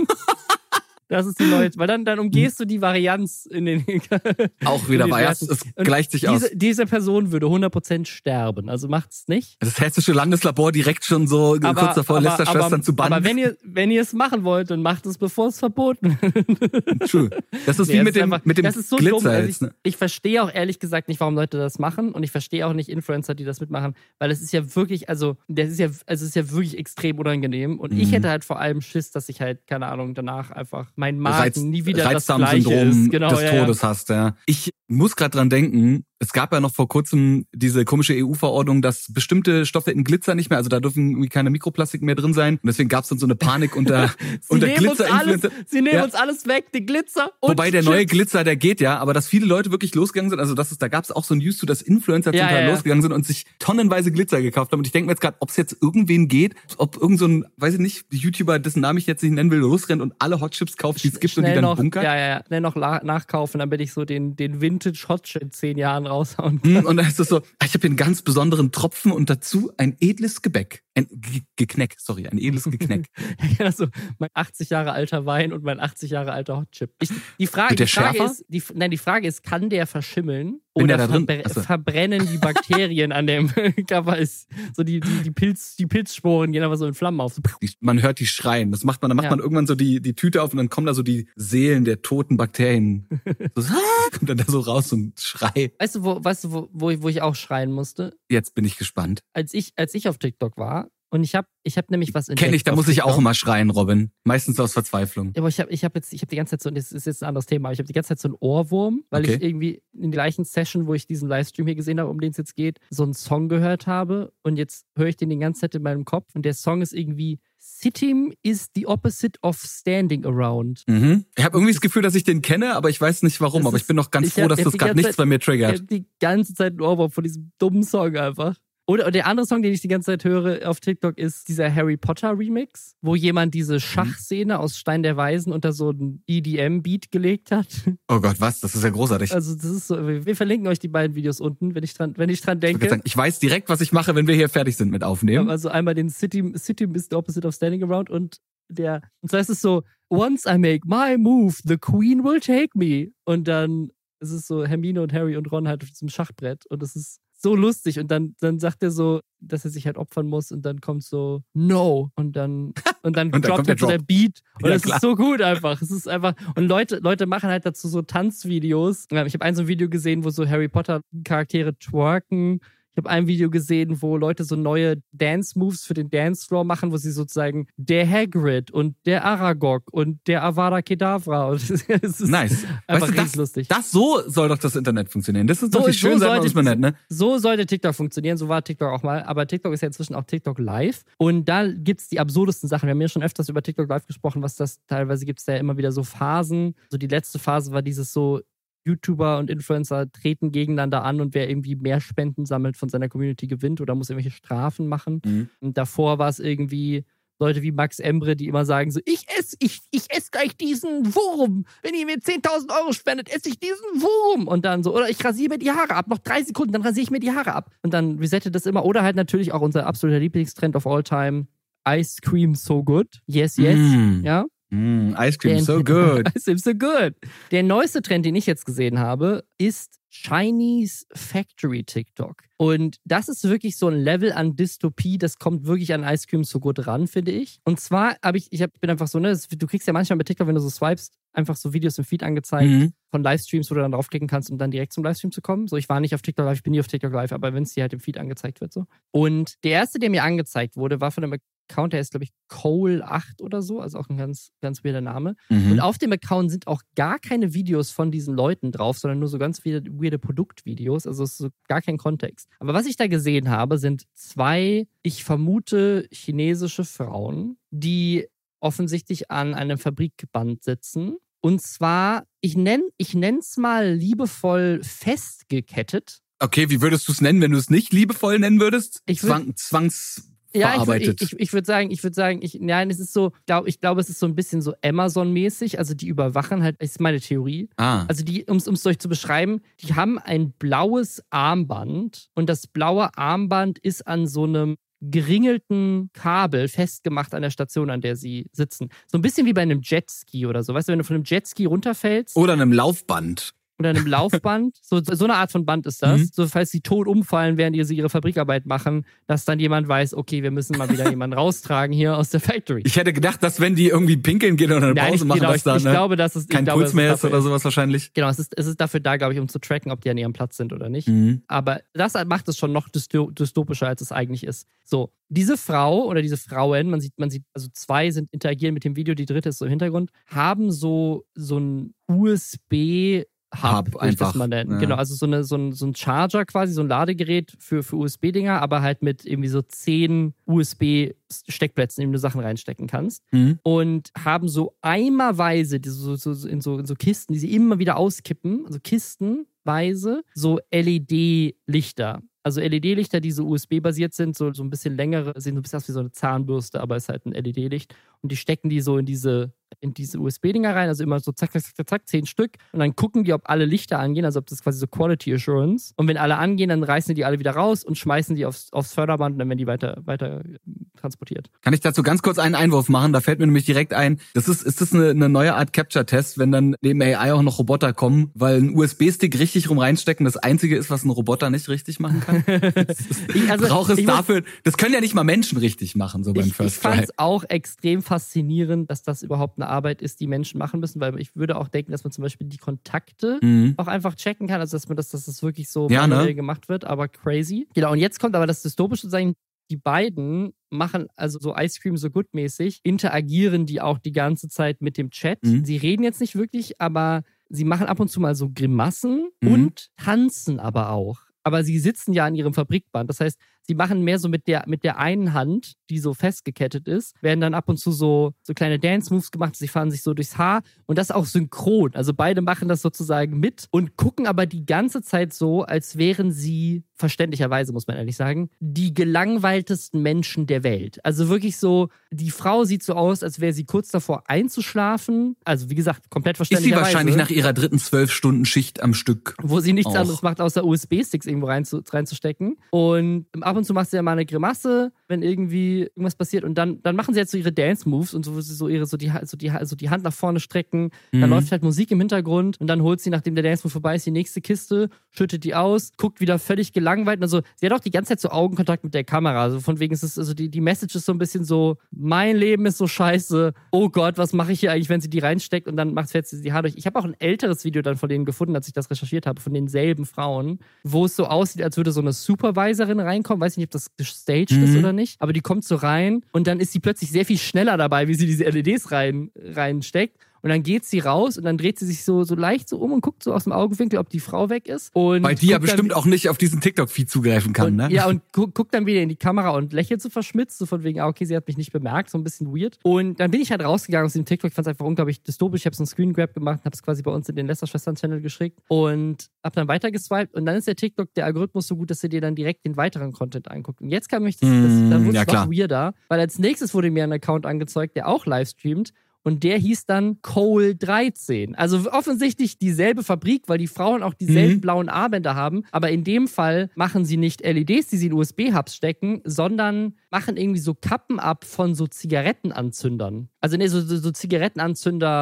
Das ist die neue, weil dann, dann umgehst du die Varianz in den. Auch wieder Werten. es gleicht sich aus. diese, diese Person würde 100% sterben. Also macht's nicht. Das hessische Landeslabor direkt schon so kurz davor, Lästerschwestern aber, zu bannen. aber wenn ihr, wenn ihr es machen wollt, dann macht es, bevor es verboten wird. True. Das ist Nee, wie mit ist dem, einfach- mit dem das ist so Glitzer dumm. Also jetzt. ich, Ne? ich verstehe auch ehrlich gesagt nicht, warum Leute das machen und ich verstehe auch nicht Influencer, die das mitmachen, weil es ist ja wirklich, also das ist ja, also es ist ja wirklich extrem unangenehm und ich Mhm. hätte halt vor allem Schiss, dass ich halt keine Ahnung danach einfach mein Magen Reiz, nie wieder das gleiche ist. Genau, des ja. Todes hast, ja. Ich muss gerade dran denken, es gab ja noch vor kurzem diese komische EU-Verordnung, dass bestimmte Stoffe in Glitzer nicht mehr, also da dürfen irgendwie keine Mikroplastik mehr drin sein. Und deswegen gab es dann so eine Panik unter, unter uns alles, sie nehmen Ja. uns alles weg, den Glitzer und Wobei der neue Chips. Glitzer, der geht ja, aber dass viele Leute wirklich losgegangen sind, also das ist, da gab es auch so ein News zu, dass Influencer Ja, zum Teil ja, losgegangen sind und sich tonnenweise Glitzer gekauft haben. Und ich denke mir jetzt gerade, ob es jetzt irgendwen geht, ob irgend so ein, weiß ich nicht, YouTuber, dessen Namen ich jetzt nicht nennen will, losrennt und alle Hot Chips kauft, die es gibt und die dann noch, bunkert. ja, ja, ja, schnell noch nachkaufen, damit ich so den, den Vintage Hot Chip in zehn Jahren raushauen kann. Hm, Und dann ist es so, ich habe hier einen ganz besonderen Tropfen und dazu ein edles Gebäck. Ein Ge Gekneck, sorry, ein edles Gekneck. Also mein 80 Jahre alter Wein und mein 80 Jahre alter Hot Chip. Ich, die Frage, die Frage ist, die, nein, die Frage ist, kann der verschimmeln Wenn oder der verbre Achso. verbrennen die Bakterien an dem Cover ist so die die die Pilz die Pilzsporen gehen aber so in Flammen auf. Man hört die schreien. Das macht man, dann macht Ja. man irgendwann so die, die Tüte auf und dann kommen da so die Seelen der toten Bakterien. So, kommt dann da so raus und Schrei. Weißt du, wo, weißt du, wo, wo, ich, wo ich auch schreien musste? Jetzt bin ich gespannt. Als ich, als ich auf TikTok war Und ich habe ich hab nämlich was entdeckt. Kenn ich, da muss ich auch immer schreien, Robin. Meistens aus Verzweiflung. Aber ich habe ich hab jetzt, ich habe die ganze Zeit so, das ist jetzt ein anderes Thema, aber ich habe die ganze Zeit so einen Ohrwurm, weil okay. ich irgendwie in der gleichen Session, wo ich diesen Livestream hier gesehen habe, um den es jetzt geht, so einen Song gehört habe. Und jetzt höre ich den die ganze Zeit in meinem Kopf. Und der Song ist irgendwie Sitting is the opposite of standing around. Mhm. Ich habe irgendwie das Gefühl, dass ich den kenne, aber ich weiß nicht warum. Das aber ich bin noch ganz froh, dass das gerade nichts bei mir triggert. Ich habe die ganze Zeit einen Ohrwurm von diesem dummen Song einfach. Oder der andere Song, den ich die ganze Zeit höre auf TikTok, ist dieser Harry Potter Remix, wo jemand diese mhm. Schachszene aus Stein der Weisen unter so einen EDM-Beat gelegt hat. Oh Gott, was? Das ist ja großartig. Also, das ist so, wir verlinken euch die beiden Videos unten, wenn ich dran, wenn ich dran denke. Ich, sagen, ich weiß direkt, was ich mache, wenn wir hier fertig sind mit Aufnehmen. Also einmal den City, City is the opposite of standing around und der, und zwar ist es so, once I make my move, the queen will take me. Und dann ist es so Hermine und Harry und Ron halt auf diesem Schachbrett und es ist so lustig. Und dann, dann sagt er so, dass er sich halt opfern muss und dann kommt so No und dann und dann, und dann droppt halt so der Beat und ja, es ist so gut einfach. Es ist einfach und Leute Leute machen halt dazu so Tanzvideos. Ich habe ein so ein Video gesehen, wo so Harry Potter Charaktere twerken ich habe ein Video gesehen, wo Leute so neue Dance-Moves für den Dancefloor machen, wo sie sozusagen der Hagrid und der Aragog und der Avada Kedavra. Und es ist nice. Einfach weißt du, das, lustig. Das so soll doch das Internet funktionieren. Das ist doch so, die schöne so Seite aus Internet, ne? So sollte TikTok funktionieren. So war TikTok auch mal. Aber TikTok ist ja inzwischen auch TikTok Live. Und da gibt's die absurdesten Sachen. Wir haben ja schon öfters über TikTok Live gesprochen, was das teilweise gibt's ja immer wieder so Phasen. So die letzte Phase war dieses so YouTuber und Influencer treten gegeneinander an und wer irgendwie mehr Spenden sammelt von seiner Community gewinnt oder muss irgendwelche Strafen machen. Mhm. Und davor war es irgendwie Leute wie Max Embre, die immer sagen so, ich esse, ich, ich esse gleich diesen Wurm. Wenn ihr mir 10.000 Euro spendet, esse ich diesen Wurm. Und dann so, oder ich rasiere mir die Haare ab. Noch drei Sekunden, dann rasiere ich mir die Haare ab. Und dann resettet das immer. Oder halt natürlich auch unser absoluter Lieblingstrend of all time. Ice Cream So Good. Yes, yes. Mm. Ja. Mm, Ice Cream Der, so good. Ice Cream so good. Der neueste Trend, den ich jetzt gesehen habe, ist Chinese Factory TikTok. Und das ist wirklich so ein Level an Dystopie, das kommt wirklich an Ice Cream so gut ran, finde ich. Und zwar habe ich, ich hab, bin einfach so, ne, du kriegst ja manchmal bei TikTok, wenn du so swipest, einfach so Videos im Feed angezeigt mhm. von Livestreams, wo du dann draufklicken kannst, um dann direkt zum Livestream zu kommen. So, ich war nicht auf TikTok Live, ich bin nie auf TikTok Live, aber wenn es dir halt im Feed angezeigt wird, so. Und der erste, der mir angezeigt wurde, war von einem Account, der ist, glaube ich, Cole8 oder so, also auch ein ganz, ganz weirder Name. Mhm. Und auf dem Account sind auch gar keine Videos von diesen Leuten drauf, sondern nur so ganz weirde, weirde Produktvideos. Also es ist so gar kein Kontext. Aber was ich da gesehen habe, sind zwei, ich vermute, chinesische Frauen, die offensichtlich an einem Fabrikband sitzen. Und zwar, ich nenne ich es mal liebevoll festgekettet. Okay, wie würdest du es nennen, wenn du es nicht liebevoll nennen würdest? Ich würd, Zwang, Zwangs ja. Ich, ich, ich würde sagen, ich würde sagen, ich, nein, es ist so, glaub, ich glaube, es ist so ein bisschen so Amazon-mäßig. Also die überwachen halt, ist meine Theorie. Ah. Also die, um es euch zu beschreiben, die haben ein blaues Armband und das blaue Armband ist an so einem geringelten Kabel festgemacht an der Station, an der sie sitzen. So ein bisschen wie bei einem Jetski oder so. Weißt du, wenn du von einem Jetski runterfällst. Oder einem Laufband oder einem Laufband. so, so eine Art von Band ist das. Mhm. So, falls sie tot umfallen, während sie ihre Fabrikarbeit machen, dass dann jemand weiß, okay, wir müssen mal wieder jemanden raustragen hier aus der Factory. Ich hätte gedacht, dass wenn die irgendwie pinkeln gehen oder eine Pause Nein, machen, genau, dass da ich, ne, glaube, dass es, kein Puls mehr ist oder sowas wahrscheinlich. Genau, es ist, es ist dafür da, glaube ich, um zu tracken, ob die an ihrem Platz sind oder nicht. Mhm. Aber das macht es schon noch dystopischer, als es eigentlich ist. So, diese Frau oder diese Frauen, man sieht, man sieht, also zwei sind interagieren mit dem Video, die dritte ist so im Hintergrund, haben so, so ein USB Hub, Hub einfach. Das mal nennen. Ja. Genau, also so, eine, so, ein, so ein Charger quasi, so ein Ladegerät für, für USB-Dinger, aber halt mit irgendwie so zehn USB-Steckplätzen, in denen du Sachen reinstecken kannst. Mhm. Und haben so eimerweise so, so, in, so, in so Kisten, die sie immer wieder auskippen, also kistenweise, so LED-Lichter. Also LED-Lichter, die so USB-basiert sind, so, so ein bisschen längere, sehen so ein bisschen aus wie so eine Zahnbürste, aber ist halt ein LED-Licht. Und die stecken die so in diese in diese USB-Dinger rein, also immer so zack, zack, zack, zack, zehn Stück. Und dann gucken die, ob alle Lichter angehen, also ob das quasi so Quality Assurance. Und wenn alle angehen, dann reißen die alle wieder raus und schmeißen die aufs, aufs Förderband und dann werden die weiter, weiter äh, transportiert. Kann ich dazu ganz kurz einen Einwurf machen? Da fällt mir nämlich direkt ein, das ist, ist das eine, eine neue Art Capture-Test, wenn dann neben AI auch noch Roboter kommen, weil ein USB-Stick richtig rum reinstecken das einzige ist, was ein Roboter nicht richtig machen kann. ich also, brauche es dafür, das können ja nicht mal Menschen richtig machen, so beim ich, First Ich fand es auch extrem faszinierend, dass das überhaupt eine Arbeit ist, die Menschen machen müssen, weil ich würde auch denken, dass man zum Beispiel die Kontakte mhm. auch einfach checken kann, also dass man das, dass das wirklich so ja, ne? gemacht wird, aber crazy. Genau, und jetzt kommt aber das Dystopische sein, die beiden machen, also so Ice Cream so gut mäßig, interagieren die auch die ganze Zeit mit dem Chat. Mhm. Sie reden jetzt nicht wirklich, aber sie machen ab und zu mal so Grimassen Mhm. und tanzen aber auch. Aber sie sitzen ja an ihrem Fabrikband. Das heißt, sie machen mehr so mit der, mit der einen Hand, die so festgekettet ist, werden dann ab und zu so, so kleine Dance-Moves gemacht. Sie fahren sich so durchs Haar und das auch synchron. Also beide machen das sozusagen mit und gucken aber die ganze Zeit so, als wären sie, verständlicherweise muss man ehrlich sagen, die gelangweiltesten Menschen der Welt. Also wirklich so, die Frau sieht so aus, als wäre sie kurz davor einzuschlafen. Also wie gesagt, komplett Ist sie verständlicherweise. wahrscheinlich nach ihrer dritten Zwölf-Stunden-Schicht am Stück. wo sie nichts Auch. anderes macht, außer USB-Sticks irgendwo rein zu, reinzustecken. Und ab und zu macht sie ja mal eine Grimasse, wenn irgendwie irgendwas passiert. Und dann, dann machen sie jetzt so ihre Dance-Moves und so, so ihre, so die, so die, so die Hand nach vorne strecken. Dann Mhm. läuft halt Musik im Hintergrund und dann holt sie, nachdem der Dance-Move vorbei ist, die nächste Kiste, schüttet die aus, guckt wieder völlig gelangweilt. Also sie hat auch die ganze Zeit so Augenkontakt mit der Kamera. Also von wegen ist es, also die, die Message ist so ein bisschen so, mein Leben ist so scheiße. Oh Gott, was mache ich hier eigentlich, wenn sie die reinsteckt und dann macht fährt sie die Haare durch. Ich habe auch ein älteres Video dann von denen gefunden, als ich das recherchiert habe, von denselben Frauen, wo es so aussieht, als würde so eine Supervisorin reinkommen. Weiß nicht, ob das gestaged ist Mhm. oder nicht, aber die kommt so rein und dann ist sie plötzlich sehr viel schneller dabei, wie sie diese LEDs rein, reinsteckt. Und dann geht sie raus und dann dreht sie sich so, so leicht so um und guckt so aus dem Augenwinkel, ob die Frau weg ist. Und Weil die ja guckt dann- bestimmt auch nicht auf diesen TikTok-Feed zugreifen kann, und, ne? Ja, und gu guckt dann wieder in die Kamera und lächelt so verschmitzt, so von wegen, ah, okay, sie hat mich nicht bemerkt, so ein bisschen weird. Und dann bin ich halt rausgegangen aus dem TikTok, ich fand es einfach unglaublich dystopisch. Ich habe so einen Screen Grab gemacht, habe es quasi bei uns in den Lester-Schwestern-Channel geschickt und habe dann weitergeswiped. Und dann ist der TikTok, der Algorithmus so gut, dass er dir dann direkt den weiteren Content anguckt. Und jetzt kam ich das, das Mm, dann wurde ja, weirder, weil als nächstes wurde mir ein Account angezeigt, der auch live streamt. Und der hieß dann Cole 13. Also offensichtlich dieselbe Fabrik, weil die Frauen auch dieselben Mhm. blauen Armbänder haben. Aber in dem Fall machen sie nicht LEDs, die sie in USB-Hubs stecken, sondern machen irgendwie so Kappen ab von so Zigarettenanzündern. Also nee, so, so, so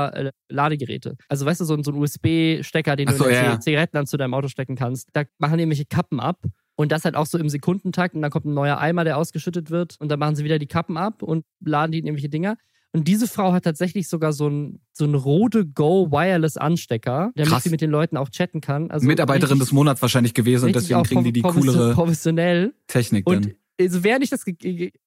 Zigarettenanzünder-Ladegeräte. Also weißt du, so, ein- so ein USB-Stecker, den Ach du so, in ja, Zig- ja. Zigarettenanzünder im Auto stecken kannst. Da machen die irgendwelche Kappen ab. Und das halt auch so im Sekundentakt. Und dann kommt ein neuer Eimer, der ausgeschüttet wird. Und dann machen sie wieder die Kappen ab und laden die in irgendwelche Dinger. Und diese Frau hat tatsächlich sogar so ein, so ein Rode Go Wireless Anstecker, damit Krass. sie mit den Leuten auch chatten kann. Also Mitarbeiterin richtig- des Monats wahrscheinlich gewesen und deswegen kriegen die die coolere professionell. Technik Und dann. Also während ich das,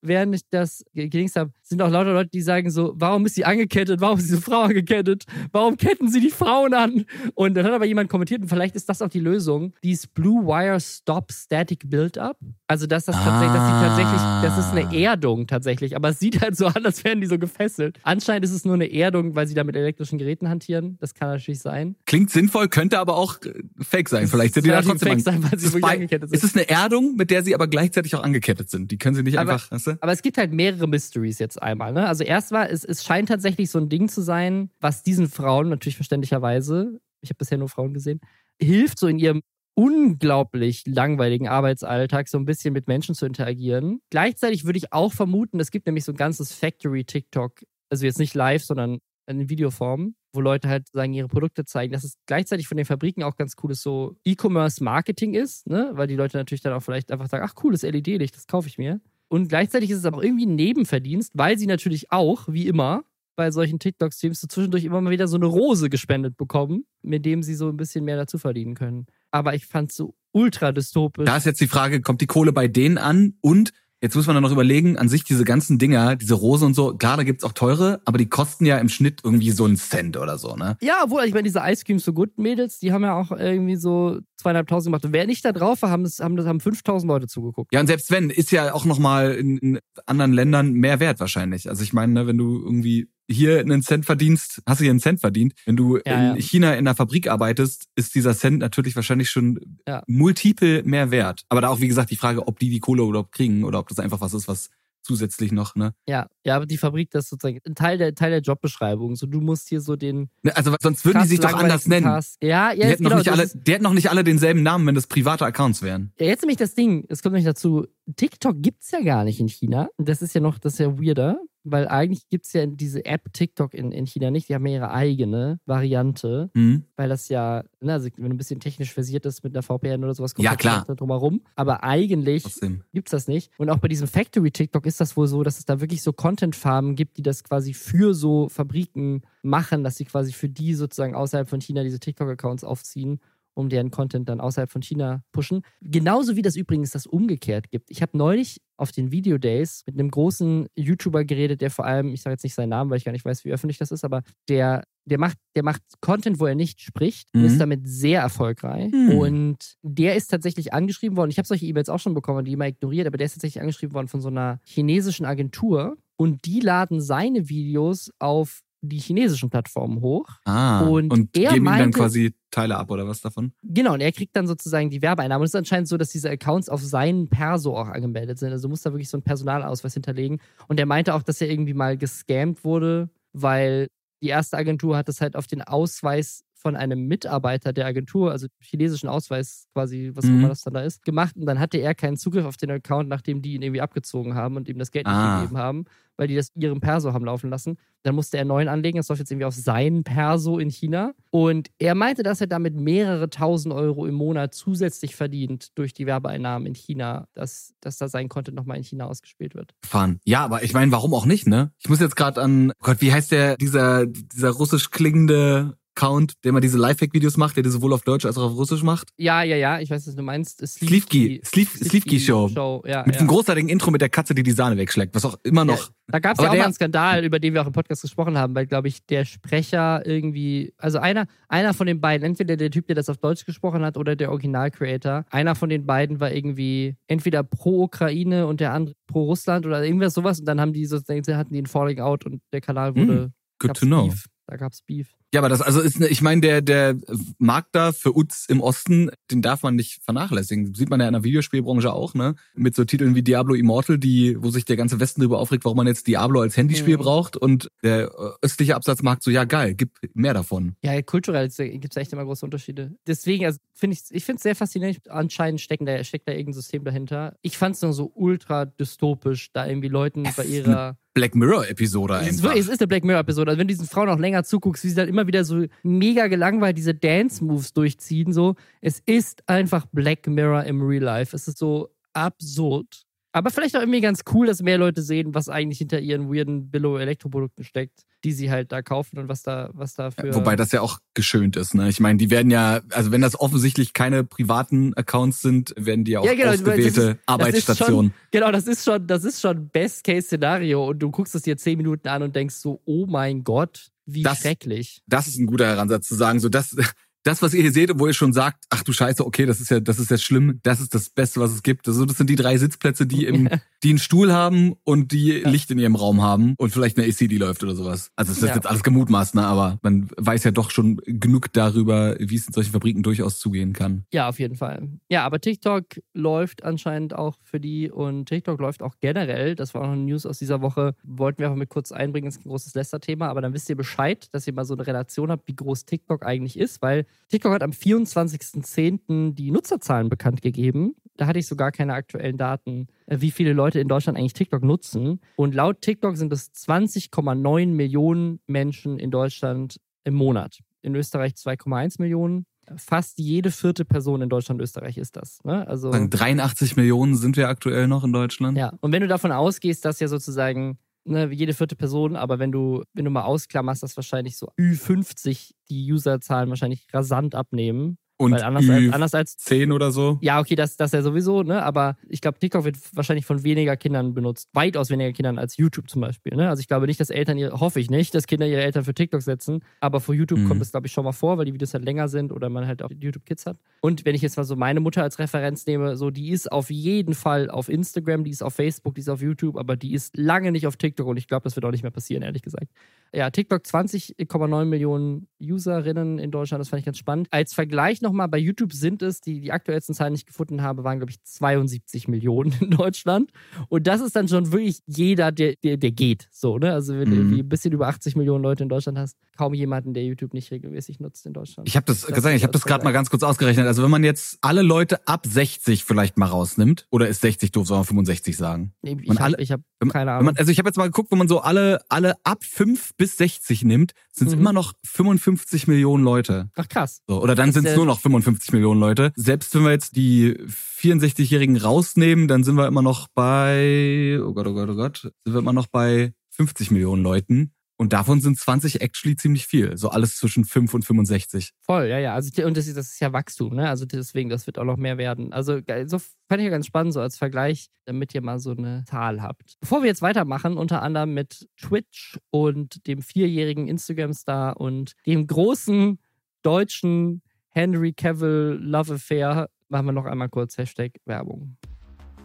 während ich das ge- gedingst habe, sind auch lauter Leute, die sagen so, warum ist sie angekettet? Warum ist diese Frau angekettet? Warum ketten sie die Frauen an? Und dann hat aber jemand kommentiert, und vielleicht ist das auch die Lösung, dieses Blue Wire Stop Static Build-Up. Also, dass das tatsächlich, dass die tatsächlich, das ist eine Ah. Erdung tatsächlich, aber es sieht halt so an, als wären die so gefesselt. Anscheinend ist es nur eine Erdung, weil sie da mit elektrischen Geräten hantieren. Das kann natürlich sein. Klingt sinnvoll, könnte aber auch äh, fake sein. Vielleicht sind die da trotzdem fake sein, weil sie Ist wirklich angekettet sind. Ist es eine Erdung, mit der sie aber gleichzeitig auch angekettet sind? Die können sie nicht Aber- einfach, weißt du? Aber es gibt halt mehrere Mysteries jetzt einmal. Ne? Also erst war, es, es scheint tatsächlich so ein Ding zu sein, was diesen Frauen, natürlich verständlicherweise, ich habe bisher nur Frauen gesehen, hilft so in ihrem unglaublich langweiligen Arbeitsalltag so ein bisschen mit Menschen zu interagieren. Gleichzeitig würde ich auch vermuten, es gibt nämlich so ein ganzes Factory-TikTok, also jetzt nicht live, sondern in Videoform, wo Leute halt sagen, ihre Produkte zeigen, dass es gleichzeitig von den Fabriken auch ganz cooles so E-Commerce-Marketing ist, ne? weil die Leute natürlich dann auch vielleicht einfach sagen, ach cooles LED-Licht, das kaufe ich mir. Und gleichzeitig ist es aber irgendwie ein Nebenverdienst, weil sie natürlich auch, wie immer, bei solchen TikTok-Streams so zwischendurch immer mal wieder so eine Rose gespendet bekommen, mit dem sie so ein bisschen mehr dazu verdienen können. Aber ich fand es so ultra dystopisch. Da ist jetzt die Frage, kommt die Kohle bei denen an? Und jetzt muss man dann noch überlegen, an sich diese ganzen Dinger, diese Rose und so, klar, da gibt's auch teure, aber die kosten ja im Schnitt irgendwie so einen Cent oder so, ne? Ja, obwohl, ich meine, diese Ice Cream So Good Mädels, die haben ja auch irgendwie so zweieinhalbtausend gemacht. Und wer nicht da drauf war, haben, das, haben, das haben 5000 Leute zugeguckt. Ja, und selbst wenn, ist ja auch nochmal in, in anderen Ländern mehr wert wahrscheinlich. Also ich meine, ne, wenn du irgendwie hier einen Cent verdienst, hast du hier einen Cent verdient. Wenn du Ja, in ja. China in der Fabrik arbeitest, ist dieser Cent natürlich wahrscheinlich schon Ja. multiple mehr wert. Aber da auch, wie gesagt, die Frage, ob die die Kohle überhaupt kriegen oder ob das einfach was ist, was zusätzlich noch, ne? Ja, ja, aber die Fabrik, das ist sozusagen ein Teil der, Teil der Jobbeschreibung. So, du musst hier so den. Ne, Also sonst würden die sich doch anders nennen. Task- Ja, ja, Die hätten, noch genau, nicht das alle, ist- die hätten noch nicht alle denselben Namen, wenn das private Accounts wären. Ja, jetzt nämlich das Ding, es kommt nämlich dazu, TikTok gibt's ja gar nicht in China. Das ist ja noch, das ist ja weirder, weil eigentlich gibt's ja diese App TikTok in, in China nicht. Die haben ja ihre eigene Variante, Hm? weil das ja, ne, also wenn du ein bisschen technisch versiert ist mit einer VPN oder sowas, kommt Ja, halt klar. da drumherum. Aber eigentlich Trotzdem. gibt's das nicht. Und auch bei diesem Factory TikTok ist das wohl so, dass es da wirklich so Content-Farmen gibt, die das quasi für so Fabriken machen, dass sie quasi für die sozusagen außerhalb von China diese TikTok-Accounts aufziehen um deren Content dann außerhalb von China pushen. Genauso wie das übrigens das umgekehrt gibt. Ich habe neulich auf den Video Days mit einem großen YouTuber geredet, der vor allem, ich sage jetzt nicht seinen Namen, weil ich gar nicht weiß, wie öffentlich das ist, aber der, der macht, der macht Content, wo er nicht spricht, mhm. ist damit sehr erfolgreich. Mhm. Und der ist tatsächlich angeschrieben worden. Ich habe solche E-Mails auch schon bekommen, die immer ignoriert, aber der ist tatsächlich angeschrieben worden von so einer chinesischen Agentur. Und die laden seine Videos auf die chinesischen Plattformen hoch. Ah, und, und er geben meinte, ihm dann quasi Teile ab oder was davon? Genau, und er kriegt dann sozusagen die Werbeeinnahmen. Und es ist anscheinend so, dass diese Accounts auf seinen Perso auch angemeldet sind. Also muss da wirklich so einen Personalausweis hinterlegen. Und er meinte auch, dass er irgendwie mal gescammt wurde, weil die erste Agentur hat das halt auf den Ausweis von einem Mitarbeiter der Agentur, also chinesischen Ausweis quasi, was mhm. auch immer das dann da ist, gemacht. Und dann hatte er keinen Zugriff auf den Account, nachdem die ihn irgendwie abgezogen haben und ihm das Geld ah. nicht gegeben haben, weil die das ihrem Perso haben laufen lassen. Dann musste er neuen anlegen. Das läuft jetzt irgendwie auf seinen Perso in China. Und er meinte, dass er damit mehrere tausend Euro im Monat zusätzlich verdient durch die Werbeeinnahmen in China, dass, dass da sein Content nochmal in China ausgespielt wird. Fahren. Ja, aber ich meine, warum auch nicht, ne? Ich muss jetzt gerade an, oh Gott, wie heißt der, dieser, dieser russisch klingende Account, der mal diese Lifehack-Videos macht, der die sowohl auf Deutsch als auch auf Russisch macht. Ja, ja, ja, ich weiß, was du meinst. Sleevkey. Sleevkey Show. Show. Ja, mit ja. einem großartigen Intro mit der Katze, die die Sahne wegschlägt, was auch immer noch. Ja, da gab es ja auch mal einen Skandal, über den wir auch im Podcast gesprochen haben, weil, glaube ich, der Sprecher irgendwie, also einer, einer von den beiden, entweder der Typ, der das auf Deutsch gesprochen hat oder der Original-Creator, einer von den beiden war irgendwie entweder pro Ukraine und der andere pro Russland oder irgendwas sowas und dann haben die sozusagen, hatten die ein Falling Out und der Kanal wurde. Mm, good to know. Beef. Da gab's Beef. Ja, aber das also ist, ne, ich meine, der der Markt da für uns im Osten, den darf man nicht vernachlässigen. Sieht man ja in der Videospielbranche auch, ne? Mit so Titeln wie Diablo Immortal, die, wo sich der ganze Westen darüber aufregt, warum man jetzt Diablo als Handyspiel mhm. braucht und der östliche Absatzmarkt so, ja geil, gib mehr davon. Ja, kulturell gibt's echt immer große Unterschiede. Deswegen, also finde ich, ich finde es sehr faszinierend. Anscheinend steckt da, steckt da irgendein System dahinter. Ich fand es nur so ultra dystopisch, da irgendwie Leuten bei ihrer Black Mirror-Episode einfach. Es ist eine Black Mirror-Episode. Also wenn du diesen Frauen auch länger zuguckst, wie sie dann immer wieder so mega gelangweilt diese Dance-Moves durchziehen, so. Es ist einfach Black Mirror im Real Life. Es ist so absurd. Aber vielleicht auch irgendwie ganz cool, dass mehr Leute sehen, was eigentlich hinter ihren weirden Billo-Elektroprodukten steckt, die sie halt da kaufen und was da, was da für. Wobei das ja auch geschönt ist, ne? Ich meine, die werden ja, also wenn das offensichtlich keine privaten Accounts sind, werden die ja auch ja, genau, ausgewählte ist, Arbeitsstationen. genau, das ist schon, das ist schon Best-Case-Szenario und du guckst es dir zehn Minuten an und denkst so, oh mein Gott, wie das, schrecklich. Das ist ein guter Heransatz zu sagen, so das, das, was ihr hier seht, wo ihr schon sagt, ach du Scheiße, okay, das ist ja, das ist ja schlimm, das ist das Beste, was es gibt. Also das sind die drei Sitzplätze, die im, die einen Stuhl haben und die ja. Licht in ihrem Raum haben und vielleicht eine AC, die läuft oder sowas. Also es ist ja. jetzt alles gemutmaßt, ne? aber man weiß ja doch schon genug darüber, wie es in solchen Fabriken durchaus zugehen kann. Ja, auf jeden Fall. Ja, aber TikTok läuft anscheinend auch für die und TikTok läuft auch generell. Das war auch noch eine News aus dieser Woche. Wollten wir einfach mit kurz einbringen, das ist ein großes Lester-Thema, aber dann wisst ihr Bescheid, dass ihr mal so eine Relation habt, wie groß TikTok eigentlich ist, weil TikTok hat am 24.10. die Nutzerzahlen bekannt gegeben. Da hatte ich sogar keine aktuellen Daten, äh, wie viele Leute in Deutschland eigentlich TikTok nutzen. Und laut TikTok sind es 20,9 Millionen Menschen in Deutschland im Monat. In Österreich 2,1 Millionen. Fast jede vierte Person in Deutschland und Österreich ist das. Ne? Also 83 Millionen sind wir aktuell noch in Deutschland. Ja, und wenn du davon ausgehst, dass ja sozusagen ne, jede vierte Person, aber wenn du, wenn du mal ausklammerst, dass wahrscheinlich so Ü50 die Userzahlen wahrscheinlich rasant abnehmen. Und Weil anders, als, anders als 10 oder so. Ja, okay, das, das ja sowieso, ne? Aber ich glaube, TikTok wird wahrscheinlich von weniger Kindern benutzt. Weitaus weniger Kindern als YouTube zum Beispiel. Ne? Also ich glaube nicht, dass Eltern ihre, hoffe ich nicht, dass Kinder ihre Eltern für TikTok setzen. Aber für YouTube mhm. kommt es, glaube ich, schon mal vor, weil die Videos halt länger sind oder man halt auch YouTube Kids hat. Und wenn ich jetzt mal so meine Mutter als Referenz nehme, so die ist auf jeden Fall auf Instagram, die ist auf Facebook, die ist auf YouTube, aber die ist lange nicht auf TikTok und ich glaube, das wird auch nicht mehr passieren, ehrlich gesagt. Ja, TikTok 20,9 Millionen Userinnen in Deutschland, das fand ich ganz spannend. Als Vergleich nochmal, bei YouTube sind es, die, die aktuellsten Zahlen, die ich gefunden habe, waren, glaube ich, 72 Millionen in Deutschland. Und das ist dann schon wirklich jeder, der, der, der geht. So, ne? Also wenn mhm. du irgendwie ein bisschen über 80 Millionen Leute in Deutschland hast, kaum jemanden, der YouTube nicht regelmäßig nutzt in Deutschland. Ich habe das, das gesagt, ich habe das gerade mal ganz kurz ausgerechnet. Also wenn man jetzt alle Leute ab 60 vielleicht mal rausnimmt, oder ist 60 doof, soll man 65 sagen? Nee, ich habe hab keine Ahnung. Man, also ich habe jetzt mal geguckt, wenn man so alle, alle ab 5 bis 60 nimmt, sind es mhm. immer noch 55 Millionen Leute. Ach krass. So, oder dann sind es nur noch 55 Millionen Leute. Selbst wenn wir jetzt die 64-Jährigen rausnehmen, dann sind wir immer noch bei, oh Gott, oh Gott, oh Gott, sind wir immer noch bei 50 Millionen Leuten. Und davon sind 20 actually ziemlich viel. So alles zwischen 5 und 65. Voll, ja, ja. Also, und das, das ist ja Wachstum, ne? Also deswegen, das wird auch noch mehr werden. Also so fand ich ja ganz spannend, so als Vergleich, damit ihr mal so eine Zahl habt. Bevor wir jetzt weitermachen, unter anderem mit Twitch und dem vierjährigen Instagram-Star und dem großen deutschen Henry Cavill Love Affair, machen wir noch einmal kurz Hashtag Werbung.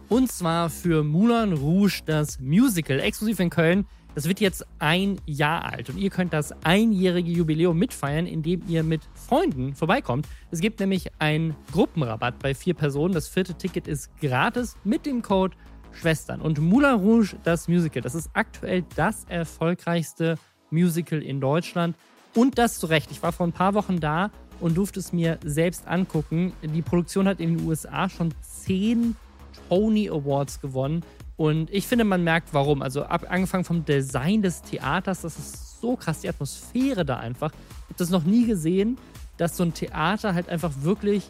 Und zwar für Moulin Rouge, das Musical, exklusiv in Köln. Das wird jetzt ein Jahr alt und ihr könnt das einjährige Jubiläum mitfeiern, indem ihr mit Freunden vorbeikommt. Es gibt nämlich einen Gruppenrabatt bei vier Personen. Das vierte Ticket ist gratis mit dem Code Schwestern. Und Moulin Rouge, das Musical, das ist aktuell das erfolgreichste Musical in Deutschland. Und das zu Recht. Ich war vor ein paar Wochen da und durfte es mir selbst angucken. Die Produktion hat in den USA schon zehn Tony Awards gewonnen. Und ich finde, man merkt, warum. Also ab, angefangen vom Design des Theaters, das ist so krass, die Atmosphäre da einfach. Ich habe das noch nie gesehen, dass so ein Theater halt einfach wirklich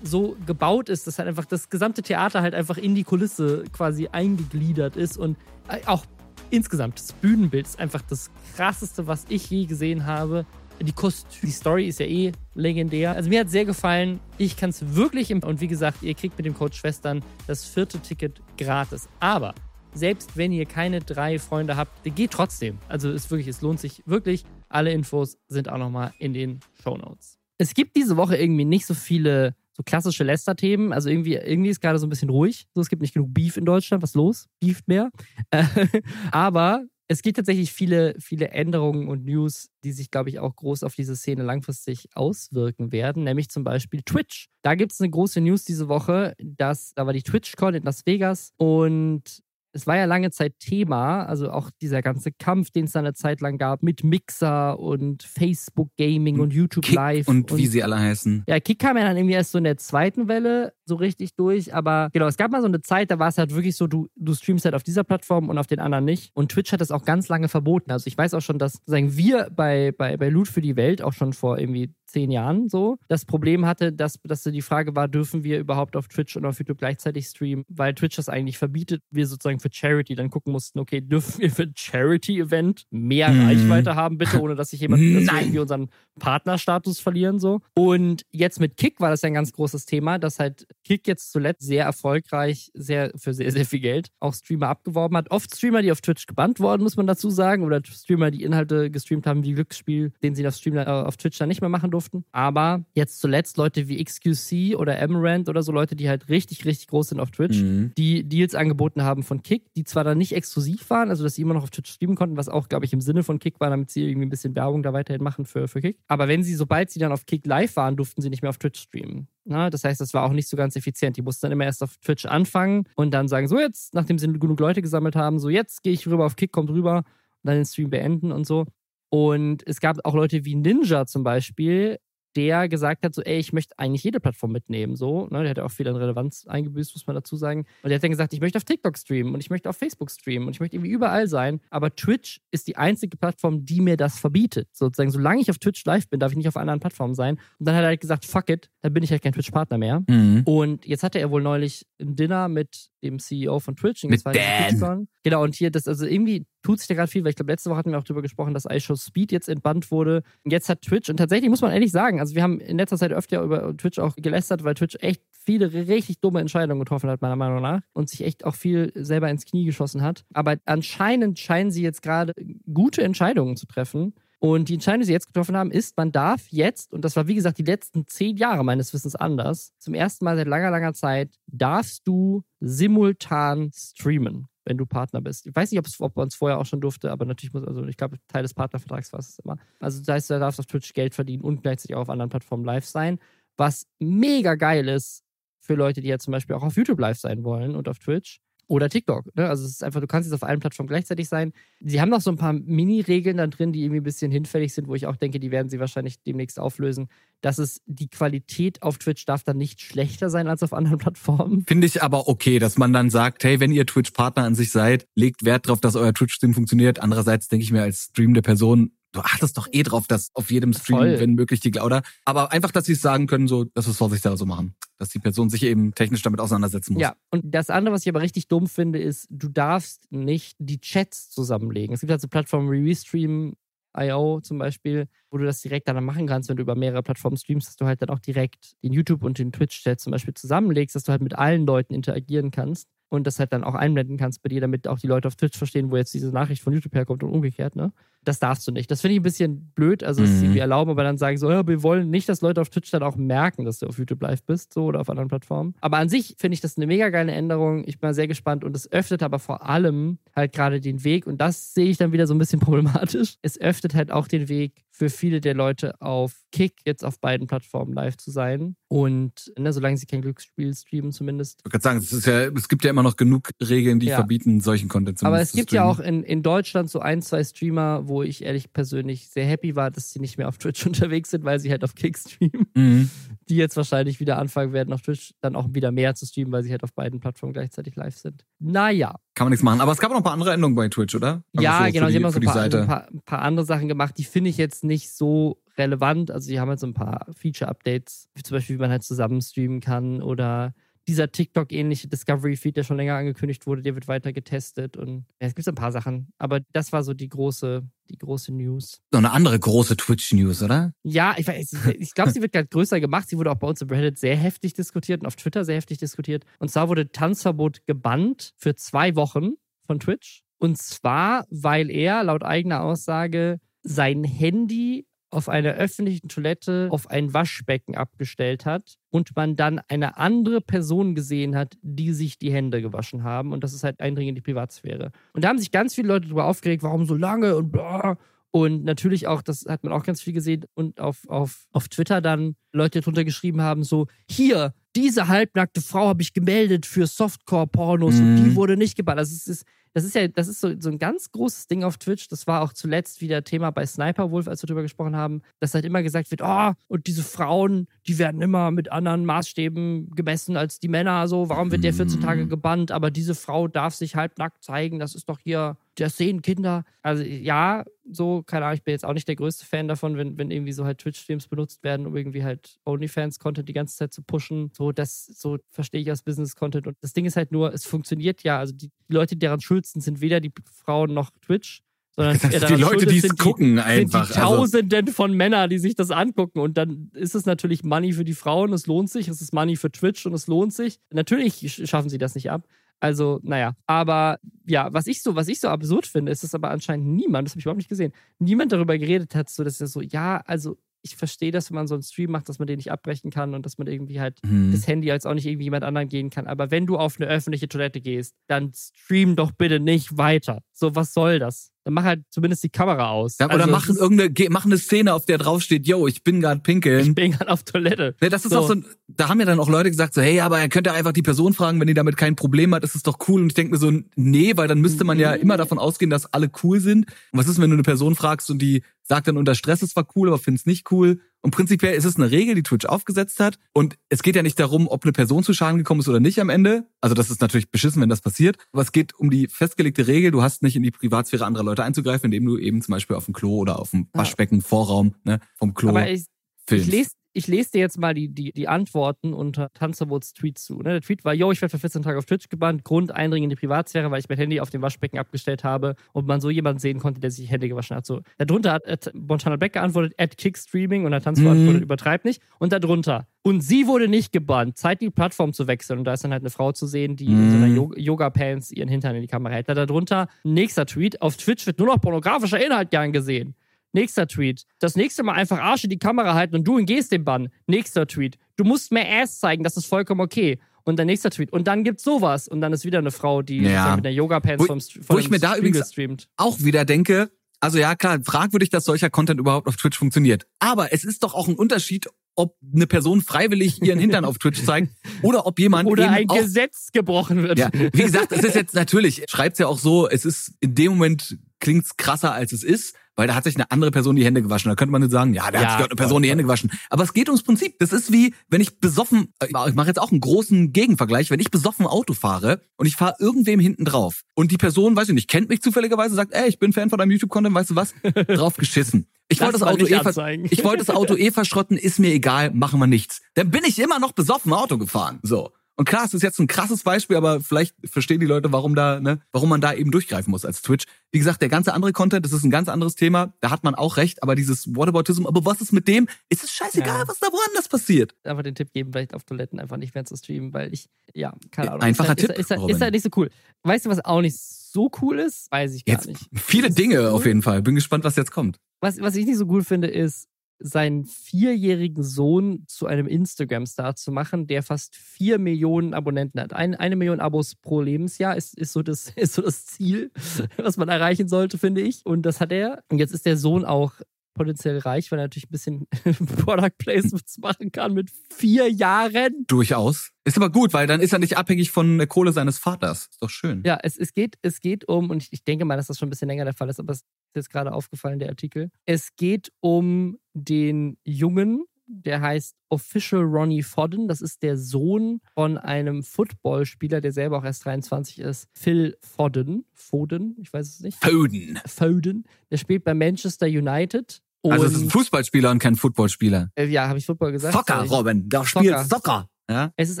so gebaut ist, dass halt einfach das gesamte Theater halt einfach in die Kulisse quasi eingegliedert ist und äh, auch insgesamt das Bühnenbild ist einfach das krasseste, was ich je gesehen habe. Die, Kostüm, die Story ist ja eh legendär. Also mir hat sehr gefallen. Ich kann es wirklich und wie gesagt, ihr kriegt mit dem Code Schwestern das vierte Ticket gratis. Aber selbst wenn ihr keine drei Freunde habt, geht trotzdem. Also es wirklich, es lohnt sich wirklich. Alle Infos sind auch nochmal in den Show Notes. Es gibt diese Woche irgendwie nicht so viele so klassische Lester-Themen. Also irgendwie, irgendwie ist gerade so ein bisschen ruhig. So, es gibt nicht genug Beef in Deutschland. Was los? Beef mehr. Aber es gibt tatsächlich viele, viele Änderungen und News, die sich, glaube ich, auch groß auf diese Szene langfristig auswirken werden, nämlich zum Beispiel Twitch. Da gibt es eine große News diese Woche, dass da war die TwitchCon in Las Vegas und es war ja lange Zeit Thema, also auch dieser ganze Kampf, den es da eine Zeit lang gab mit Mixer und Facebook Gaming und YouTube Kick Live. Und, und wie sie alle heißen. Ja, Kick kam ja dann irgendwie erst so in der zweiten Welle so richtig durch, aber genau, es gab mal so eine Zeit, da war es halt wirklich so, du, du streamst halt auf dieser Plattform und auf den anderen nicht. Und Twitch hat das auch ganz lange verboten. Also ich weiß auch schon, dass sagen wir bei, bei, bei Loot für die Welt auch schon vor irgendwie zehn Jahren so das Problem hatte, dass, dass die Frage war, dürfen wir überhaupt auf Twitch und auf YouTube gleichzeitig streamen, weil Twitch das eigentlich verbietet. Wir sozusagen für Charity dann gucken mussten, okay, dürfen wir für Charity-Event mehr mhm. Reichweite haben, bitte, ohne dass sich jemand, dass wir irgendwie unseren Partnerstatus verlieren so. Und jetzt mit Kick war das ja ein ganz großes Thema, dass halt Kick jetzt zuletzt sehr erfolgreich, sehr für sehr, sehr viel Geld auch Streamer abgeworben hat. Oft Streamer, die auf Twitch gebannt wurden, muss man dazu sagen, oder Streamer, die Inhalte gestreamt haben wie Glücksspiel, den sie auf, Stream, äh, auf Twitch dann nicht mehr machen durften durften. Aber jetzt zuletzt Leute wie XQC oder Amaranth oder so Leute, die halt richtig, richtig groß sind auf Twitch, mhm. die Deals angeboten haben von Kick, die zwar dann nicht exklusiv waren, also dass sie immer noch auf Twitch streamen konnten, was auch, glaube ich, im Sinne von Kick war, damit sie irgendwie ein bisschen Werbung da weiterhin machen für, für Kick. Aber wenn sie, sobald sie dann auf Kick live waren, durften sie nicht mehr auf Twitch streamen. Na, das heißt, das war auch nicht so ganz effizient. Die mussten dann immer erst auf Twitch anfangen und dann sagen, so jetzt, nachdem sie genug Leute gesammelt haben, so jetzt gehe ich rüber auf Kick, kommt rüber und dann den Stream beenden und so. Und es gab auch Leute wie Ninja zum Beispiel, der gesagt hat, so, ey, ich möchte eigentlich jede Plattform mitnehmen, so, ne, der hat ja auch viel an Relevanz eingebüßt, muss man dazu sagen. Und der hat dann gesagt, ich möchte auf TikTok streamen und ich möchte auf Facebook streamen und ich möchte irgendwie überall sein, aber Twitch ist die einzige Plattform, die mir das verbietet. Sozusagen, solange ich auf Twitch live bin, darf ich nicht auf anderen Plattformen sein. Und dann hat er halt gesagt, fuck it, dann bin ich halt kein Twitch-Partner mehr. Mhm. Und jetzt hatte er wohl neulich ein Dinner mit dem CEO von Twitch. Mit Dan. Genau, und hier, das, also irgendwie tut sich da gerade viel, weil ich glaube, letzte Woche hatten wir auch darüber gesprochen, dass iShow Speed jetzt entbannt wurde. Jetzt hat Twitch, und tatsächlich muss man ehrlich sagen, also wir haben in letzter Zeit öfter über Twitch auch gelästert, weil Twitch echt viele richtig dumme Entscheidungen getroffen hat, meiner Meinung nach, und sich echt auch viel selber ins Knie geschossen hat. Aber anscheinend scheinen sie jetzt gerade gute Entscheidungen zu treffen. Und die Entscheidung, die sie jetzt getroffen haben, ist, man darf jetzt, und das war wie gesagt die letzten zehn Jahre meines Wissens anders, zum ersten Mal seit langer, langer Zeit, darfst du simultan streamen wenn du Partner bist. Ich weiß nicht, ob, man es vorher auch schon durfte, aber natürlich muss, also ich glaube, Teil des Partnervertrags war es immer. Also das heißt, du darfst auf Twitch Geld verdienen und gleichzeitig auch auf anderen Plattformen live sein, was mega geil ist für Leute, die ja zum Beispiel auch auf YouTube live sein wollen und auf Twitch oder TikTok. Ne? Also es ist einfach, du kannst jetzt auf allen Plattformen gleichzeitig sein. Sie haben noch so ein paar Mini-Regeln da drin, die irgendwie ein bisschen hinfällig sind, wo ich auch denke, die werden sie wahrscheinlich demnächst auflösen. Dass es die Qualität auf Twitch darf dann nicht schlechter sein als auf anderen Plattformen. Finde ich aber okay, dass man dann sagt, hey, wenn ihr Twitch-Partner an sich seid, legt Wert darauf, dass euer Twitch-Stream funktioniert. Andererseits denke ich mir als streamende Person, du achtest doch eh drauf, dass auf jedem Stream, Voll. wenn möglich, die Glauder. Aber einfach, dass sie es sagen können, so, das ist, was ich da so machen. Dass die Person sich eben technisch damit auseinandersetzen muss. Ja, und das andere, was ich aber richtig dumm finde, ist, du darfst nicht die Chats zusammenlegen. Es gibt halt so Plattformen wie Restream, IO zum Beispiel, wo du das direkt dann machen kannst, wenn du über mehrere Plattformen streamst, dass du halt dann auch direkt den YouTube und den Twitch-Chat zum Beispiel zusammenlegst, dass du halt mit allen Leuten interagieren kannst und das halt dann auch einblenden kannst bei dir, damit auch die Leute auf Twitch verstehen, wo jetzt diese Nachricht von YouTube herkommt und umgekehrt, ne? Das darfst du nicht. Das finde ich ein bisschen blöd, also es mhm. irgendwie erlauben, aber dann sagen so, ja, wir wollen nicht, dass Leute auf Twitch dann auch merken, dass du auf YouTube live bist, so oder auf anderen Plattformen. Aber an sich finde ich das eine mega geile Änderung. Ich bin sehr gespannt und es öffnet aber vor allem halt gerade den Weg und das sehe ich dann wieder so ein bisschen problematisch. Es öffnet halt auch den Weg für viele der Leute auf Kick jetzt auf beiden Plattformen live zu sein. Und ne, solange sie kein Glücksspiel streamen, zumindest. Ich würde sagen, es, ja, es gibt ja immer noch genug Regeln, die ja. verbieten, solchen Content zu Aber es gibt ja auch in, in Deutschland so ein, zwei Streamer, wo ich ehrlich persönlich sehr happy war, dass sie nicht mehr auf Twitch unterwegs sind, weil sie halt auf Kick streamen. Mhm. Die jetzt wahrscheinlich wieder anfangen werden, auf Twitch dann auch wieder mehr zu streamen, weil sie halt auf beiden Plattformen gleichzeitig live sind. Naja. Kann man nichts machen. Aber es gab auch noch ein paar andere Änderungen bei Twitch, oder? Also ja, so genau. Die, sie haben noch so ein paar, ein, paar, paar andere Sachen gemacht, die finde ich jetzt nicht so relevant. Also, die haben halt so ein paar Feature-Updates, wie zum Beispiel, wie man halt zusammen streamen kann oder dieser TikTok-ähnliche Discovery-Feed, der schon länger angekündigt wurde, der wird weiter getestet und ja, es gibt ein paar Sachen. Aber das war so die große, die große News. So eine andere große Twitch-News, oder? Ja, ich, weiß, ich glaube, sie wird gerade größer gemacht. Sie wurde auch bei uns im Reddit sehr heftig diskutiert und auf Twitter sehr heftig diskutiert. Und zwar wurde Tanzverbot gebannt für zwei Wochen von Twitch. Und zwar, weil er laut eigener Aussage sein Handy auf einer öffentlichen Toilette auf ein Waschbecken abgestellt hat und man dann eine andere Person gesehen hat, die sich die Hände gewaschen haben. Und das ist halt Eindringen in die Privatsphäre. Und da haben sich ganz viele Leute darüber aufgeregt, warum so lange und bla. Und natürlich auch, das hat man auch ganz viel gesehen und auf, auf, auf Twitter dann Leute drunter geschrieben haben, so, hier, diese halbnackte Frau habe ich gemeldet für Softcore-Pornos mhm. und die mhm. wurde nicht gebannt. Also es ist, das ist ja, das ist so, so ein ganz großes Ding auf Twitch. Das war auch zuletzt wieder Thema bei Sniper Wolf, als wir darüber gesprochen haben, dass halt immer gesagt wird, oh, und diese Frauen, die werden immer mit anderen Maßstäben gemessen als die Männer. So, warum wird der 14 Tage mhm. gebannt? Aber diese Frau darf sich halbnackt zeigen. Das ist doch hier, das sehen Kinder. Also ja, so, keine Ahnung, ich bin jetzt auch nicht der größte Fan davon, wenn, wenn irgendwie so halt Twitch-Streams benutzt werden, um irgendwie halt OnlyFans-Content die ganze Zeit zu pushen. So, das, so verstehe ich als Business-Content. Und das Ding ist halt nur, es funktioniert ja. Also die Leute, deren Schuld sind, sind weder die Frauen noch Twitch. Sondern die Leute, die es gucken, die, einfach. Sind die also Tausenden also. von Männern, die sich das angucken. Und dann ist es natürlich Money für die Frauen, es lohnt sich. Es ist Money für Twitch und es lohnt sich. Natürlich schaffen sie das nicht ab. Also, naja. Aber ja, was ich so, was ich so absurd finde, ist, dass aber anscheinend niemand, das habe ich überhaupt nicht gesehen, niemand darüber geredet hat, so dass er so, ja, also ich verstehe, dass wenn man so einen Stream macht, dass man den nicht abbrechen kann und dass man irgendwie halt mhm. das Handy als auch nicht irgendwie jemand anderen gehen kann. Aber wenn du auf eine öffentliche Toilette gehst, dann stream doch bitte nicht weiter. So, was soll das? Dann mach halt zumindest die Kamera aus. Ja, oder also, machen irgendeine, machen eine Szene, auf der draufsteht, yo, ich bin gerade pinkeln. Ich bin gerade auf Toilette. Ne, das ist so. auch so, da haben ja dann auch Leute gesagt, so, hey, aber er könnte einfach die Person fragen, wenn die damit kein Problem hat, ist es doch cool. Und ich denke mir so, nee, weil dann müsste man ja immer davon ausgehen, dass alle cool sind. Und was ist, wenn du eine Person fragst und die sagt dann unter Stress, es war cool, aber find's nicht cool. Und prinzipiell ist es eine Regel, die Twitch aufgesetzt hat. Und es geht ja nicht darum, ob eine Person zu Schaden gekommen ist oder nicht am Ende. Also das ist natürlich beschissen, wenn das passiert. Aber es geht um die festgelegte Regel. Du hast nicht in die Privatsphäre anderer Leute einzugreifen, indem du eben zum Beispiel auf dem Klo oder auf dem Waschbecken, Vorraum ne, vom Klo ich, filmst. Ich lese ich lese dir jetzt mal die, die, die Antworten unter Tanzerwurz Tweet zu. Ne? Der Tweet war, yo, ich werde für 14 Tage auf Twitch gebannt, Grund Eindringen in die Privatsphäre, weil ich mein Handy auf dem Waschbecken abgestellt habe und man so jemanden sehen konnte, der sich Hände gewaschen hat. So, darunter hat äh, Montana Black geantwortet, at Kickstreaming und der Tanz mhm. übertreibt nicht. Und darunter, und sie wurde nicht gebannt, Zeit die Plattform zu wechseln. Und da ist dann halt eine Frau zu sehen, die mhm. in so einer Yoga-Pants ihren Hintern in die Kamera hält. Da darunter, nächster Tweet, auf Twitch wird nur noch pornografischer Inhalt gern gesehen. Nächster Tweet. Das nächste Mal einfach Arsch in die Kamera halten und du umgehst den Bann. Nächster Tweet. Du musst mehr Ass zeigen, das ist vollkommen okay. Und der nächste Tweet. Und dann gibt's sowas. Und dann ist wieder eine Frau, die ja. mit der Yoga-Pants vom, vom Wo ich mir da übrigens streamt. auch wieder denke, also ja, klar, fragwürdig, dass solcher Content überhaupt auf Twitch funktioniert. Aber es ist doch auch ein Unterschied, ob eine Person freiwillig ihren Hintern auf Twitch zeigt oder ob jemand oder ein Gesetz gebrochen wird. Ja, wie gesagt, es ist jetzt natürlich, schreibt's ja auch so, es ist in dem Moment klingt's krasser als es ist weil da hat sich eine andere Person die Hände gewaschen. Da könnte man nicht sagen, ja, da ja, hat sich eine Person die Hände gewaschen. Aber es geht ums Prinzip. Das ist wie, wenn ich besoffen, äh, ich mache jetzt auch einen großen Gegenvergleich, wenn ich besoffen Auto fahre und ich fahre irgendwem hinten drauf und die Person, weiß ich nicht, kennt mich zufälligerweise, sagt, ey, ich bin Fan von deinem YouTube-Content, weißt du was? drauf geschissen. Ich wollte das, Auto eh ich wollte das Auto eh verschrotten, ist mir egal, machen wir nichts. Dann bin ich immer noch besoffen Auto gefahren. So. Und klar, es ist jetzt ein krasses Beispiel, aber vielleicht verstehen die Leute, warum da, ne, warum man da eben durchgreifen muss als Twitch. Wie gesagt, der ganze andere Content, das ist ein ganz anderes Thema. Da hat man auch recht, aber dieses Whataboutism, aber was ist mit dem? Ist es scheißegal, ja. was da woanders passiert. Einfach den Tipp geben, vielleicht auf Toiletten einfach nicht mehr zu streamen, weil ich, ja, keine Ahnung. Einfacher ist halt, Tipp. Ist, ist, ist, halt nicht so cool. Weißt du, was auch nicht so cool ist? Weiß ich gar jetzt nicht. Viele Dinge cool. auf jeden Fall. Bin gespannt, was jetzt kommt. Was, was ich nicht so cool finde, ist, seinen vierjährigen Sohn zu einem Instagram-Star zu machen, der fast vier Millionen Abonnenten hat. Ein, eine Million Abos pro Lebensjahr ist, ist, so das, ist so das Ziel, was man erreichen sollte, finde ich. Und das hat er. Und jetzt ist der Sohn auch potenziell reich, weil er natürlich ein bisschen Product Placements machen kann mit vier Jahren. Durchaus. Ist aber gut, weil dann ist er nicht abhängig von der Kohle seines Vaters. Ist doch schön. Ja, es, es, geht, es geht um, und ich, ich denke mal, dass das schon ein bisschen länger der Fall ist, aber es ist jetzt gerade aufgefallen, der Artikel. Es geht um den Jungen, der heißt Official Ronnie Fodden. Das ist der Sohn von einem Footballspieler, der selber auch erst 23 ist. Phil Fodden. Foden, ich weiß es nicht. Foden. Foden. Der spielt bei Manchester United. Also es ist ein Fußballspieler und kein Footballspieler. Äh, ja, habe ich Football gesagt? Soccer, Robin. Der spielt Soccer. Ja? Es ist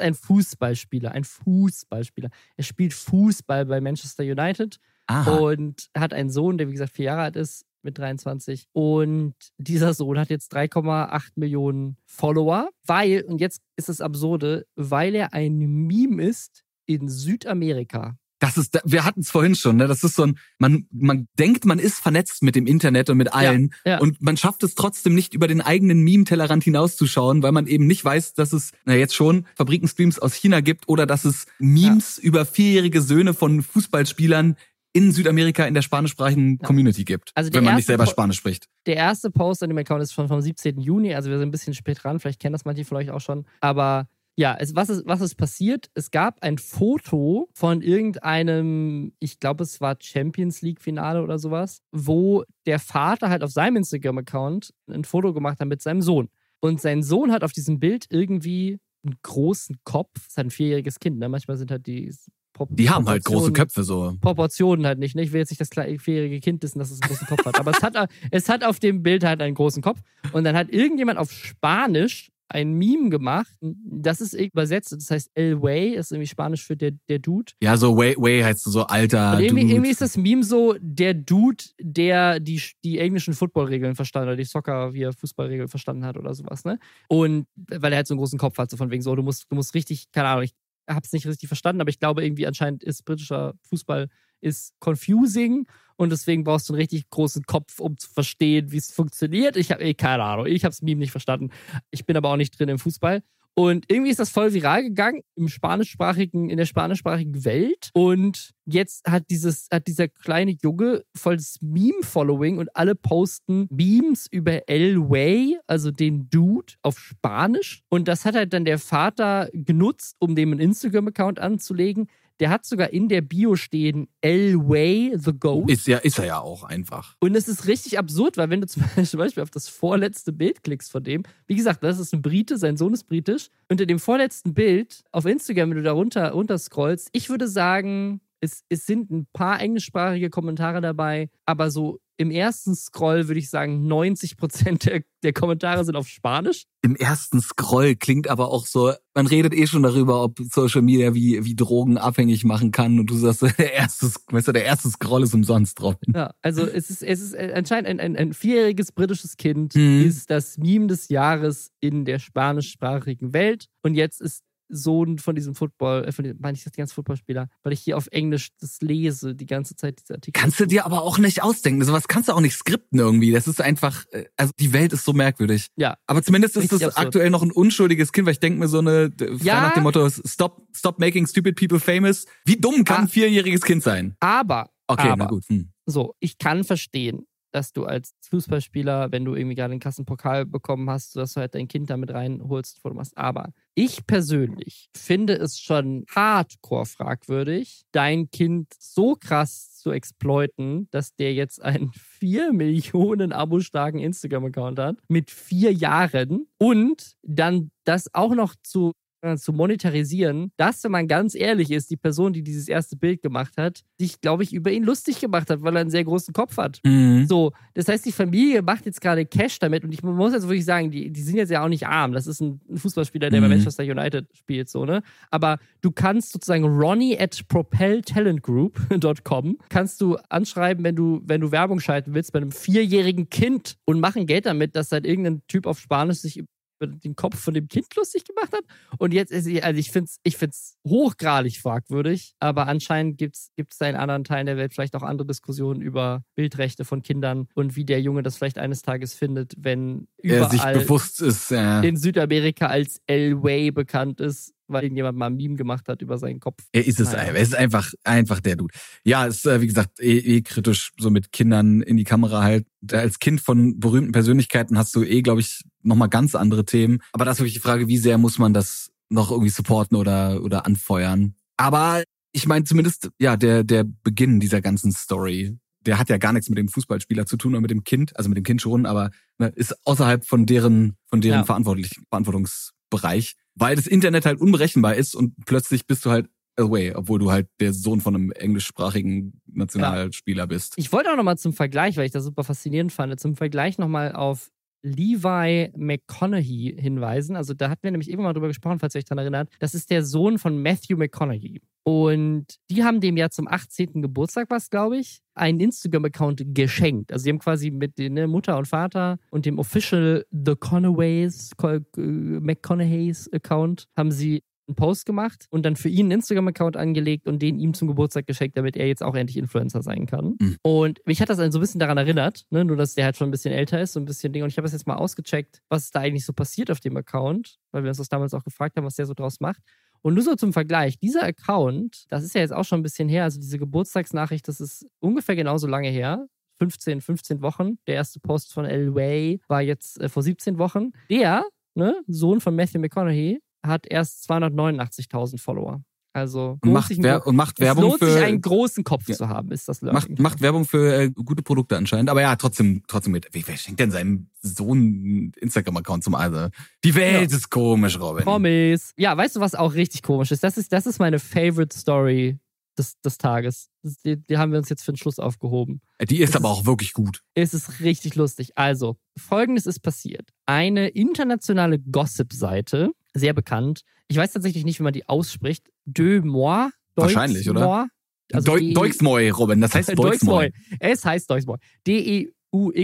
ein Fußballspieler, ein Fußballspieler. Er spielt Fußball bei Manchester United Aha. und hat einen Sohn, der wie gesagt vier Jahre alt ist mit 23. Und dieser Sohn hat jetzt 3,8 Millionen Follower, weil, und jetzt ist das Absurde, weil er ein Meme ist in Südamerika. Das ist, wir hatten es vorhin schon, ne? Das ist so ein, man, man denkt, man ist vernetzt mit dem Internet und mit allen ja, ja. und man schafft es trotzdem nicht über den eigenen Meme-Tellerrand hinauszuschauen, weil man eben nicht weiß, dass es, na jetzt schon, Fabrikenstreams aus China gibt oder dass es Memes ja. über vierjährige Söhne von Fußballspielern in Südamerika in der spanischsprachigen Community gibt, also wenn man nicht selber Spanisch spricht. Der erste Post an dem Account ist schon vom 17. Juni, also wir sind ein bisschen spät dran, vielleicht kennen das manche von euch auch schon, aber ja, es, was, ist, was ist passiert? Es gab ein Foto von irgendeinem, ich glaube, es war Champions League-Finale oder sowas, wo der Vater halt auf seinem Instagram-Account ein Foto gemacht hat mit seinem Sohn. Und sein Sohn hat auf diesem Bild irgendwie einen großen Kopf. Das ist halt ein vierjähriges Kind, ne? Manchmal sind halt die die haben halt große Köpfe so. Proportionen halt nicht. Ne? Ich will jetzt nicht das vierjährige Kind wissen, dass es einen großen Kopf hat. Aber es hat, es hat auf dem Bild halt einen großen Kopf. Und dann hat irgendjemand auf Spanisch ein Meme gemacht. Das ist übersetzt. Das heißt El Way, ist irgendwie Spanisch für der, der Dude. Ja, so Way, Way heißt so alter. Und irgendwie, Dude. irgendwie ist das Meme so der Dude, der die, die englischen Footballregeln verstanden hat, die Soccer, wie er Fußballregeln verstanden hat oder sowas, ne? Und weil er halt so einen großen Kopf hat, so von wegen so, du musst, du musst richtig, keine Ahnung, ich habe es nicht richtig verstanden, aber ich glaube irgendwie anscheinend ist britischer Fußball ist confusing und deswegen brauchst du einen richtig großen Kopf, um zu verstehen, wie es funktioniert. Ich habe eh keine Ahnung, ich habe es Meme nicht verstanden. Ich bin aber auch nicht drin im Fußball. Und irgendwie ist das voll viral gegangen im spanischsprachigen, in der spanischsprachigen Welt. Und jetzt hat dieses, hat dieser kleine Junge voll das Meme-Following und alle posten Memes über El Way, also den Dude, auf Spanisch. Und das hat halt dann der Vater genutzt, um dem einen Instagram-Account anzulegen. Der hat sogar in der Bio stehen El Way the Ghost. Ist ja, ist er ja auch einfach. Und es ist richtig absurd, weil wenn du zum Beispiel auf das vorletzte Bild klickst von dem, wie gesagt, das ist ein Brite, sein Sohn ist britisch. Unter dem vorletzten Bild auf Instagram, wenn du da runter, runter scrollst, ich würde sagen, es, es sind ein paar englischsprachige Kommentare dabei, aber so im ersten Scroll würde ich sagen, 90 Prozent der, der, Kommentare sind auf Spanisch. Im ersten Scroll klingt aber auch so, man redet eh schon darüber, ob Social Media wie, wie Drogen abhängig machen kann und du sagst, der erste, weißt du, der erste Scroll ist umsonst drauf. Ja, also es ist, es ist anscheinend ein, ein, ein vierjähriges britisches Kind, mhm. ist das Meme des Jahres in der spanischsprachigen Welt und jetzt ist Sohn von diesem Football, äh, von dem, meine ich das die ganze Footballspieler, weil ich hier auf Englisch das lese, die ganze Zeit diese Artikel. Kannst du dir aber auch nicht ausdenken. Sowas kannst du auch nicht skripten irgendwie. Das ist einfach, äh, also die Welt ist so merkwürdig. Ja. Aber zumindest ist das absurd. aktuell noch ein unschuldiges Kind, weil ich denke mir so eine, ja. nach dem Motto, stop, stop making stupid people famous. Wie dumm kann ah. ein vierjähriges Kind sein? Aber. Okay, aber, na gut. Hm. So, ich kann verstehen, dass du als Fußballspieler, wenn du irgendwie gerade einen Kassenpokal bekommen hast, dass du halt dein Kind damit reinholst, wo du machst. Aber ich persönlich finde es schon hardcore fragwürdig, dein Kind so krass zu exploiten, dass der jetzt einen 4 Millionen Abo starken Instagram-Account hat mit vier Jahren und dann das auch noch zu zu monetarisieren, dass, wenn man ganz ehrlich ist, die Person, die dieses erste Bild gemacht hat, sich, glaube ich, über ihn lustig gemacht hat, weil er einen sehr großen Kopf hat. Mhm. So, das heißt, die Familie macht jetzt gerade Cash damit und ich muss jetzt wirklich sagen, die, die sind jetzt ja auch nicht arm. Das ist ein Fußballspieler, der bei Mhm. Manchester United spielt, so, ne? Aber du kannst sozusagen Ronnie at propeltalentgroup.com kannst du anschreiben, wenn du, wenn du Werbung schalten willst bei einem vierjährigen Kind und machen Geld damit, dass halt irgendein Typ auf Spanisch sich den Kopf von dem Kind lustig gemacht hat. Und jetzt ist also ich finde es ich find's hochgradig fragwürdig, aber anscheinend gibt es da in anderen Teilen der Welt vielleicht auch andere Diskussionen über Bildrechte von Kindern und wie der Junge das vielleicht eines Tages findet, wenn Er sich überall bewusst ist, ja. in Südamerika als El Way bekannt ist, weil irgendjemand mal ein Meme gemacht hat über seinen Kopf. Er ist es, Naja. er ist einfach, einfach der Dude. Ja, ist, äh, wie gesagt, eh, eh kritisch, so mit Kindern in die Kamera halt. Als Kind von berühmten Persönlichkeiten hast du eh, glaube ich, nochmal ganz andere Themen. Aber das ist wirklich die Frage, wie sehr muss man das noch irgendwie supporten oder, oder anfeuern. Aber ich meine zumindest, ja, der, der Beginn dieser ganzen Story, der hat ja gar nichts mit dem Fußballspieler zu tun oder mit dem Kind, also mit dem Kind schon, aber ne, ist außerhalb von deren, von deren Ja. verantwortlich, Verantwortungsbereich, weil das Internet halt unberechenbar ist und plötzlich bist du halt away, obwohl du halt der Sohn von einem englischsprachigen Nationalspieler bist. Ich wollte auch nochmal zum Vergleich, weil ich das super faszinierend fand, zum Vergleich nochmal auf Levi McConaughey hinweisen. Also da hatten wir nämlich eben mal drüber gesprochen, falls ihr euch daran erinnert. Das ist der Sohn von Matthew McConaughey. Und die haben dem ja zum 18. Geburtstag, was glaube ich, einen Instagram-Account geschenkt. Also sie haben quasi mit ne, Mutter und Vater und dem Official The Conaways, Co- äh, McConaughey's Account, haben sie einen Post gemacht und dann für ihn einen Instagram-Account angelegt und den ihm zum Geburtstag geschenkt, damit er jetzt auch endlich Influencer sein kann. Mhm. Und mich hat das so ein bisschen daran erinnert, ne? nur dass der halt schon ein bisschen älter ist, so ein bisschen Ding. Und ich habe das jetzt mal ausgecheckt, was ist da eigentlich so passiert auf dem Account, weil wir uns das damals auch gefragt haben, was der so draus macht. Und nur so zum Vergleich, dieser Account, das ist ja jetzt auch schon ein bisschen her, also diese Geburtstagsnachricht, das ist ungefähr genauso lange her. 15, 15 Wochen. Der erste Post von El Way war jetzt äh, vor 17 Wochen. Der, ne, Sohn von Matthew McConaughey, hat erst 289.000 Follower. Also Und macht, sich Wer und macht es Werbung lohnt sich, für einen großen Kopf Ja. zu haben, ist das macht, Learning. macht Werbung für äh, gute Produkte anscheinend. Aber ja, trotzdem, trotzdem mit. Wie, wer schenkt denn seinem Sohn einen Instagram-Account zum Also? Die Welt Ja. ist komisch, Robin. Promis. Ja, weißt du, was auch richtig komisch ist? Das ist, das ist meine Favorite Story des, des Tages. Die, die haben wir uns jetzt für den Schluss aufgehoben. Die ist Das aber ist- auch wirklich gut. Es ist richtig lustig. Also, folgendes ist passiert. Eine internationale Gossip-Seite, sehr bekannt. Ich weiß tatsächlich nicht, wie man die ausspricht. De Moi. Wahrscheinlich, oder? Moi. Also Deu Deutsmoy, Robin. Das heißt. Deutsmoy. Es heißt Deutsmoy.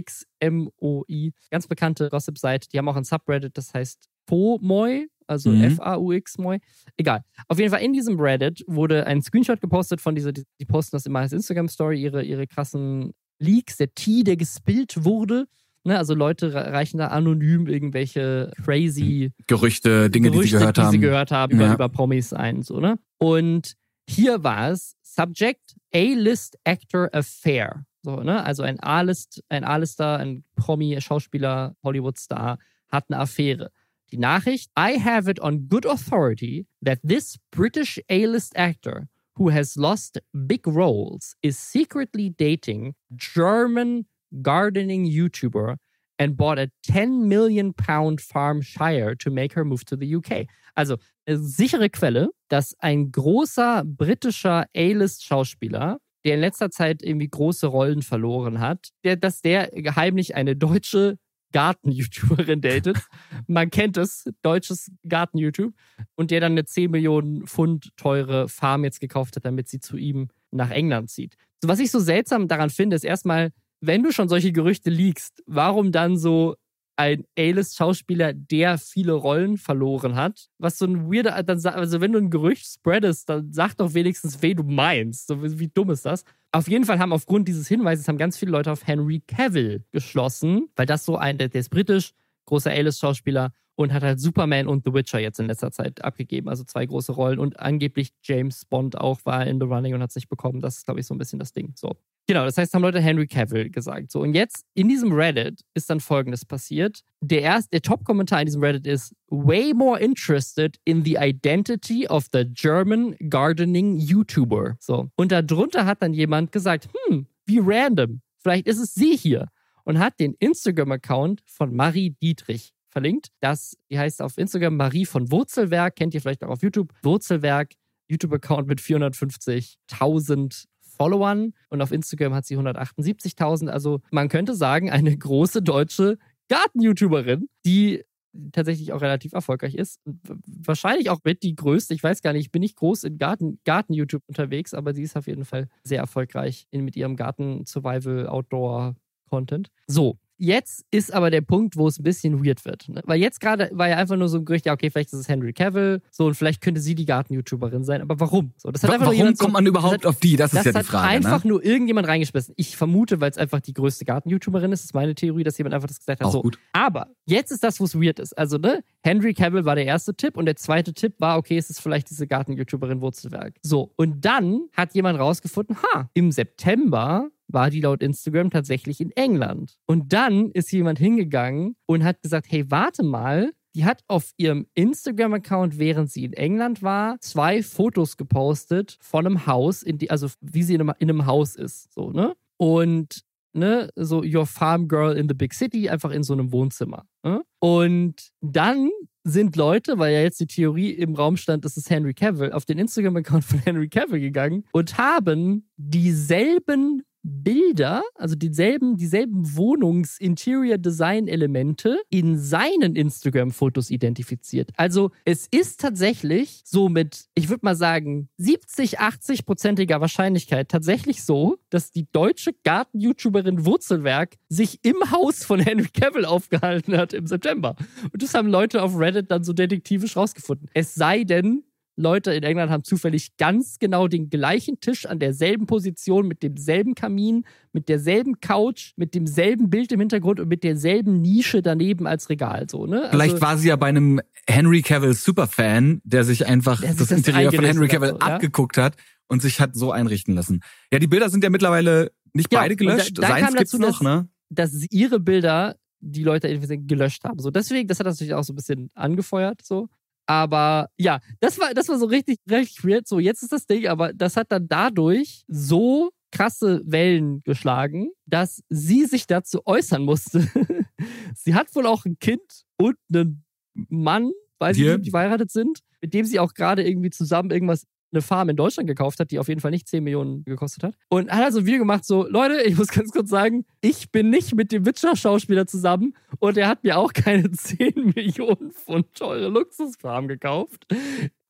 D-E-U-X-M-O-I. Ganz bekannte Gossip-Seite. Die haben auch ein Subreddit, das heißt FOMOI, also Mhm. F-A-U-X-Moi. Egal. Auf jeden Fall in diesem Reddit wurde ein Screenshot gepostet von dieser, die, die posten das immer als Instagram-Story, ihre, ihre krassen Leaks, der Tee, der gespillt wurde. Ne, also Leute re- reichen da anonym irgendwelche crazy Gerüchte, Dinge, die Gerüchte, sie gehört die haben. sie gehört haben über, Ja. über Promis ein, so, ne? Und hier war es Subject A-List Actor Affair. So, ne? Also ein A-List, ein A-Lister, ein Promi, Schauspieler, Hollywood-Star hat eine Affäre. Die Nachricht: I have it on good authority that this British A-List actor who has lost big roles is secretly dating German gardening YouTuber and bought a 10 million pound farm shire to make her move to the UK. Also, eine sichere Quelle, dass ein großer britischer A-List-Schauspieler, der in letzter Zeit irgendwie große Rollen verloren hat, der, dass der heimlich eine deutsche Garten-YouTuberin datet. Man kennt es, deutsches Garten-YouTube. Und der dann eine 10 Millionen Pfund teure Farm jetzt gekauft hat, damit sie zu ihm nach England zieht. So, was ich so seltsam daran finde, ist erstmal, wenn du schon solche Gerüchte liegst, warum dann so ein A-List-Schauspieler, der viele Rollen verloren hat? Was so ein weirder, dann, also wenn du ein Gerücht spreadest, dann sag doch wenigstens, wen du meinst. So, wie wie dumm ist das? Auf jeden Fall haben aufgrund dieses Hinweises haben ganz viele Leute auf Henry Cavill geschlossen, weil das so ein, der, der ist britisch, großer A-List-Schauspieler und hat halt Superman und The Witcher jetzt in letzter Zeit abgegeben, also zwei große Rollen und angeblich James Bond auch war in The Running und hat es nicht bekommen. Das ist, glaube ich, so ein bisschen das Ding. So. Genau, das heißt, haben Leute Henry Cavill gesagt. So, und jetzt in diesem Reddit ist dann folgendes passiert. Der erste, der Top-Kommentar in diesem Reddit ist way more interested in the identity of the German gardening YouTuber. So. Und darunter hat dann jemand gesagt, hm, wie random. Vielleicht ist es sie hier. Und hat den Instagram-Account von Marie Dietrich verlinkt. Das, die heißt auf Instagram Marie von Wurzelwerk, kennt ihr vielleicht auch auf YouTube. Wurzelwerk, YouTube-Account mit 450.000 Followern und auf Instagram hat sie 178.000. Also man könnte sagen, eine große deutsche Garten-YouTuberin, die tatsächlich auch relativ erfolgreich ist. Wahrscheinlich auch mit die größte. Ich weiß gar nicht, ich bin nicht groß in Garten, Garten-YouTube unterwegs, aber sie ist auf jeden Fall sehr erfolgreich in, mit ihrem Garten-Survival-Outdoor-Content. So, Jetzt ist aber der Punkt, wo es ein bisschen weird wird. Ne? Weil jetzt gerade war ja einfach nur so ein Gerücht, ja, okay, vielleicht ist es Henry Cavill, so und vielleicht könnte sie die Garten-YouTuberin sein. Aber warum? So, das hat einfach warum kommt so, man überhaupt hat, auf die? Das ist das ja die Frage. Hat einfach ne? nur irgendjemand reingeschmissen. Ich vermute, weil es einfach die größte Garten-YouTuberin ist. Das ist meine Theorie, dass jemand einfach das gesagt hat. Auch so. gut. Aber jetzt ist das, wo es weird ist. Also, ne, Henry Cavill war der erste Tipp und der zweite Tipp war, okay, es ist vielleicht diese Garten-YouTuberin Wurzelwerk. So, und dann hat jemand rausgefunden, ha, im September war die laut Instagram tatsächlich in England. Und dann ist jemand hingegangen und hat gesagt, hey, warte mal, die hat auf ihrem Instagram-Account, während sie in England war, zwei Fotos gepostet von einem Haus, die, also wie sie in einem, in einem Haus ist. So, ne? Und ne, so Your Farm Girl in the Big City, einfach in so einem Wohnzimmer. Ne? Und dann sind Leute, weil ja jetzt die Theorie im Raum stand, das ist Henry Cavill, auf den Instagram-Account von Henry Cavill gegangen und haben dieselben Bilder, also dieselben, dieselben Wohnungs-Interior-Design-Elemente in seinen Instagram-Fotos identifiziert. Also es ist tatsächlich so mit, ich würde mal sagen, 70, 80-prozentiger Wahrscheinlichkeit tatsächlich so, dass die deutsche Garten-YouTuberin Wurzelwerk sich im Haus von Henry Cavill aufgehalten hat im September. Und das haben Leute auf Reddit dann so detektivisch rausgefunden. Es sei denn, Leute in England haben zufällig ganz genau den gleichen Tisch an derselben Position, mit demselben Kamin, mit derselben Couch, mit demselben Bild im Hintergrund und mit derselben Nische daneben als Regal. So, ne? Also, Vielleicht war sie ja bei einem Henry Cavill Superfan, der sich einfach der das, das Interieur von Henry Cavill so, abgeguckt ja? hat und sich hat so einrichten lassen. Ja, die Bilder sind ja mittlerweile nicht ja, beide gelöscht. Da, da Seins gibt's dazu, noch, dass, ne? Dass ihre Bilder die Leute gelöscht haben. So, deswegen, das hat natürlich auch so ein bisschen angefeuert, so. Aber ja, das war, das war so richtig, richtig weird. So, jetzt ist das Ding, aber das hat dann dadurch so krasse Wellen geschlagen, dass sie sich dazu äußern musste. sie hat wohl auch ein Kind und einen Mann, nicht, ob die verheiratet sind, mit dem sie auch gerade irgendwie zusammen irgendwas eine Farm in Deutschland gekauft hat, die auf jeden Fall nicht 10 Millionen gekostet hat. Und hat also ein Video gemacht, so, Leute, ich muss ganz kurz sagen, ich bin nicht mit dem Witcher-Schauspieler zusammen und er hat mir auch keine 10 Millionen Pfund teure Luxusfarm gekauft.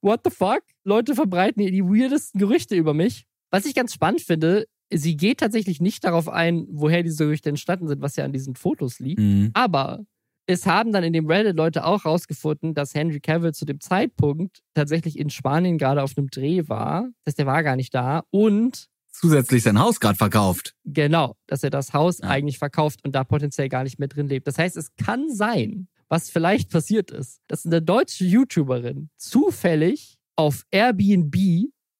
What the fuck? Leute verbreiten hier die weirdesten Gerüchte über mich. Was ich ganz spannend finde, sie geht tatsächlich nicht darauf ein, woher diese Gerüchte entstanden sind, was ja an diesen Fotos liegt. Mhm. Aber es haben dann in dem Reddit Leute auch rausgefunden, dass Henry Cavill zu dem Zeitpunkt tatsächlich in Spanien gerade auf einem Dreh war. Das heißt, der war gar nicht da und zusätzlich sein Haus gerade verkauft. Genau, dass er das Haus ja. eigentlich verkauft und da potenziell gar nicht mehr drin lebt. Das heißt, es kann sein, was vielleicht passiert ist, dass eine deutsche YouTuberin zufällig auf Airbnb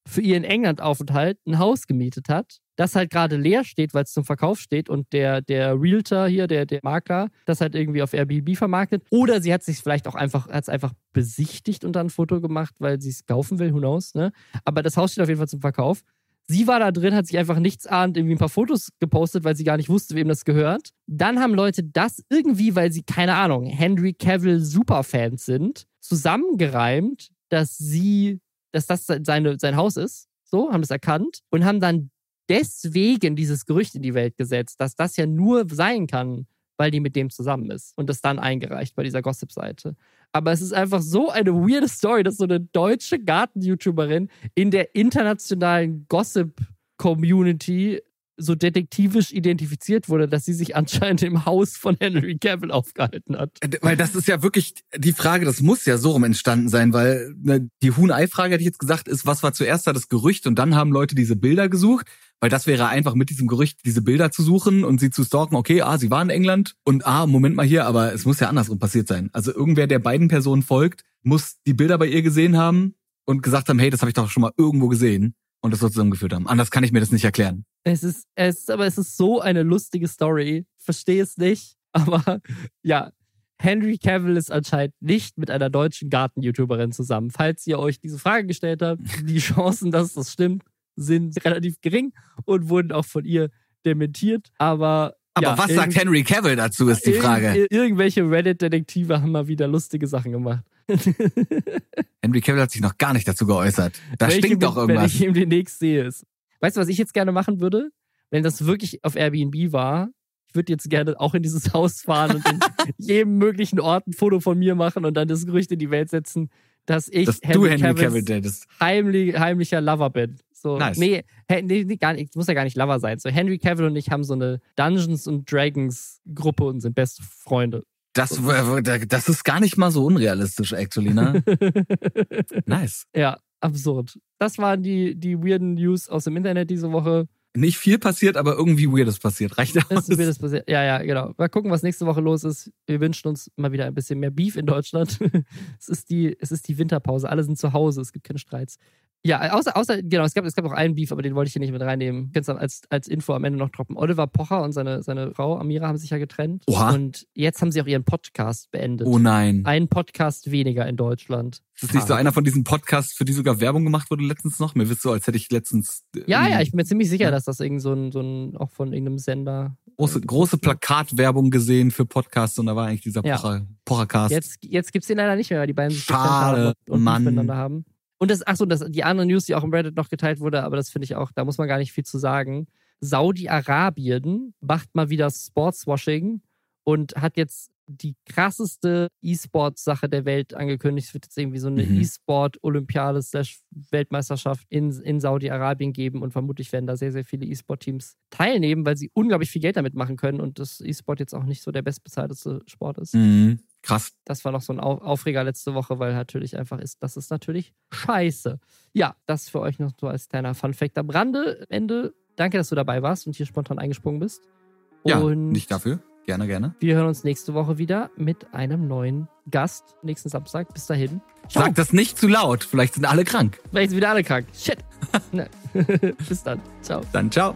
für ihren England-Aufenthalt ein Haus gemietet hat das halt gerade leer steht, weil es zum Verkauf steht und der, der Realtor hier, der, der Makler, das halt irgendwie auf Airbnb vermarktet. Oder sie hat sich vielleicht auch einfach, hat es einfach besichtigt und dann ein Foto gemacht, weil sie es kaufen will, who knows, ne? Aber das Haus steht auf jeden Fall zum Verkauf. Sie war da drin, hat sich einfach nichts ahnt, irgendwie ein paar Fotos gepostet, weil sie gar nicht wusste, wem das gehört. Dann haben Leute das irgendwie, weil sie, keine Ahnung, Henry Cavill Superfans sind, zusammengereimt, dass sie, dass das seine, sein Haus ist. So, haben das erkannt und haben dann deswegen dieses Gerücht in die Welt gesetzt, dass das ja nur sein kann, weil die mit dem zusammen ist und das dann eingereicht bei dieser Gossip-Seite. Aber es ist einfach so eine weirde Story, dass so eine deutsche Garten-YouTuberin in der internationalen Gossip-Community so detektivisch identifiziert wurde, dass sie sich anscheinend im Haus von Henry Cavill aufgehalten hat. Äh, weil das ist ja wirklich die Frage, das muss ja so rum entstanden sein, weil ne, die Huhn-Ei-Frage, hätte ich jetzt gesagt, ist, was war zuerst da das Gerücht und dann haben Leute diese Bilder gesucht, weil das wäre einfach mit diesem Gerücht diese Bilder zu suchen und sie zu stalken, okay, ah, sie war in England und ah, Moment mal hier, aber es muss ja andersrum passiert sein. Also irgendwer, der beiden Personen folgt, muss die Bilder bei ihr gesehen haben und gesagt haben, hey, das habe ich doch schon mal irgendwo gesehen und das so zusammengeführt haben. Anders kann ich mir das nicht erklären. Es ist, es ist, aber es ist so eine lustige Story. Verstehe es nicht. Aber ja, Henry Cavill ist anscheinend nicht mit einer deutschen Garten-YouTuberin zusammen. Falls ihr euch diese Frage gestellt habt, die Chancen, dass das stimmt, sind relativ gering und wurden auch von ihr dementiert. Aber Aber Ja, was sagt Henry Cavill dazu, ist die Frage. Ir irgendwelche Reddit-Detektive haben mal wieder lustige Sachen gemacht. Henry Cavill hat sich noch gar nicht dazu geäußert. Da stinkt doch irgendwas. Wenn ich ihn demnächst sehe. Ist. Weißt du, was ich jetzt gerne machen würde? Wenn das wirklich auf Airbnb war, ich würde jetzt gerne auch in dieses Haus fahren und in jedem möglichen Ort ein Foto von mir machen und dann das Gerücht in die Welt setzen, dass ich Dass Henry Cavills Cavill datest. heimlich, heimlicher Lover bin. So, Nice. nee, nee, nee, gar nicht, muss ja gar nicht Lover sein. So, Henry Cavill und ich haben so eine Dungeons und Dragons Gruppe und sind beste Freunde. Das, das ist gar nicht mal so unrealistisch, actually, ne? nice. ja, absurd. Das waren die, die weirden News aus dem Internet diese Woche. Nicht viel passiert, aber irgendwie Weirdes passiert. Reicht Das aus. ist mir das passiert. Ja, ja, genau. Mal gucken, was nächste Woche los ist. Wir wünschen uns mal wieder ein bisschen mehr Beef in Deutschland. es, ist die, es ist die Winterpause. Alle sind zu Hause. Es gibt keine Streits. Ja, außer, außer genau, es gab, es gab auch einen Beef, aber den wollte ich hier nicht mit reinnehmen. Kannst dann als, als Info am Ende noch droppen. Oliver Pocher und seine, seine Frau Amira haben sich ja getrennt. Oha. Und jetzt haben sie auch ihren Podcast beendet. Oh nein. Ein Podcast weniger in Deutschland. Ist das nicht so einer von diesen Podcasts, für die sogar Werbung gemacht wurde letztens noch? Mir wird so, als hätte ich letztens äh, Ja, ja, ich bin mir ziemlich sicher, Ja. dass das irgend so ein, so ein, auch von irgendeinem Sender. große, große Plakatwerbung gesehen für Podcasts und da war eigentlich dieser Ja. Pocher, Pochercast. Jetzt, jetzt gibt es den leider nicht mehr, weil die beiden sich Schade, haben und, Mann. Miteinander haben. Und das, ach so, das, die andere News, die auch im Reddit noch geteilt wurde, aber das finde ich auch, da muss man gar nicht viel zu sagen. Saudi-Arabien macht mal wieder Sportswashing und hat jetzt die krasseste E-Sport-Sache der Welt angekündigt. Es wird jetzt irgendwie so eine Mhm. E-Sport-Olympiade slash Weltmeisterschaft in, in Saudi-Arabien geben und vermutlich werden da sehr, sehr viele E-Sport-Teams teilnehmen, weil sie unglaublich viel Geld damit machen können und das E-Sport jetzt auch nicht so der bestbezahlteste Sport ist. Mhm. Krass. Das war noch so ein Au- Aufreger letzte Woche, weil natürlich einfach ist, das ist natürlich scheiße. Ja, das für euch noch so als kleiner Fun-Fact am Rande. Ende, danke, dass du dabei warst und hier spontan eingesprungen bist. Ja, und nicht dafür. Gerne, gerne. wir hören uns nächste Woche wieder mit einem neuen Gast. Nächsten Samstag. Bis dahin. Ciao. Sag das nicht zu laut. Vielleicht sind alle krank. Vielleicht sind wieder alle krank. Shit. Ne. Bis dann. Ciao. Dann ciao.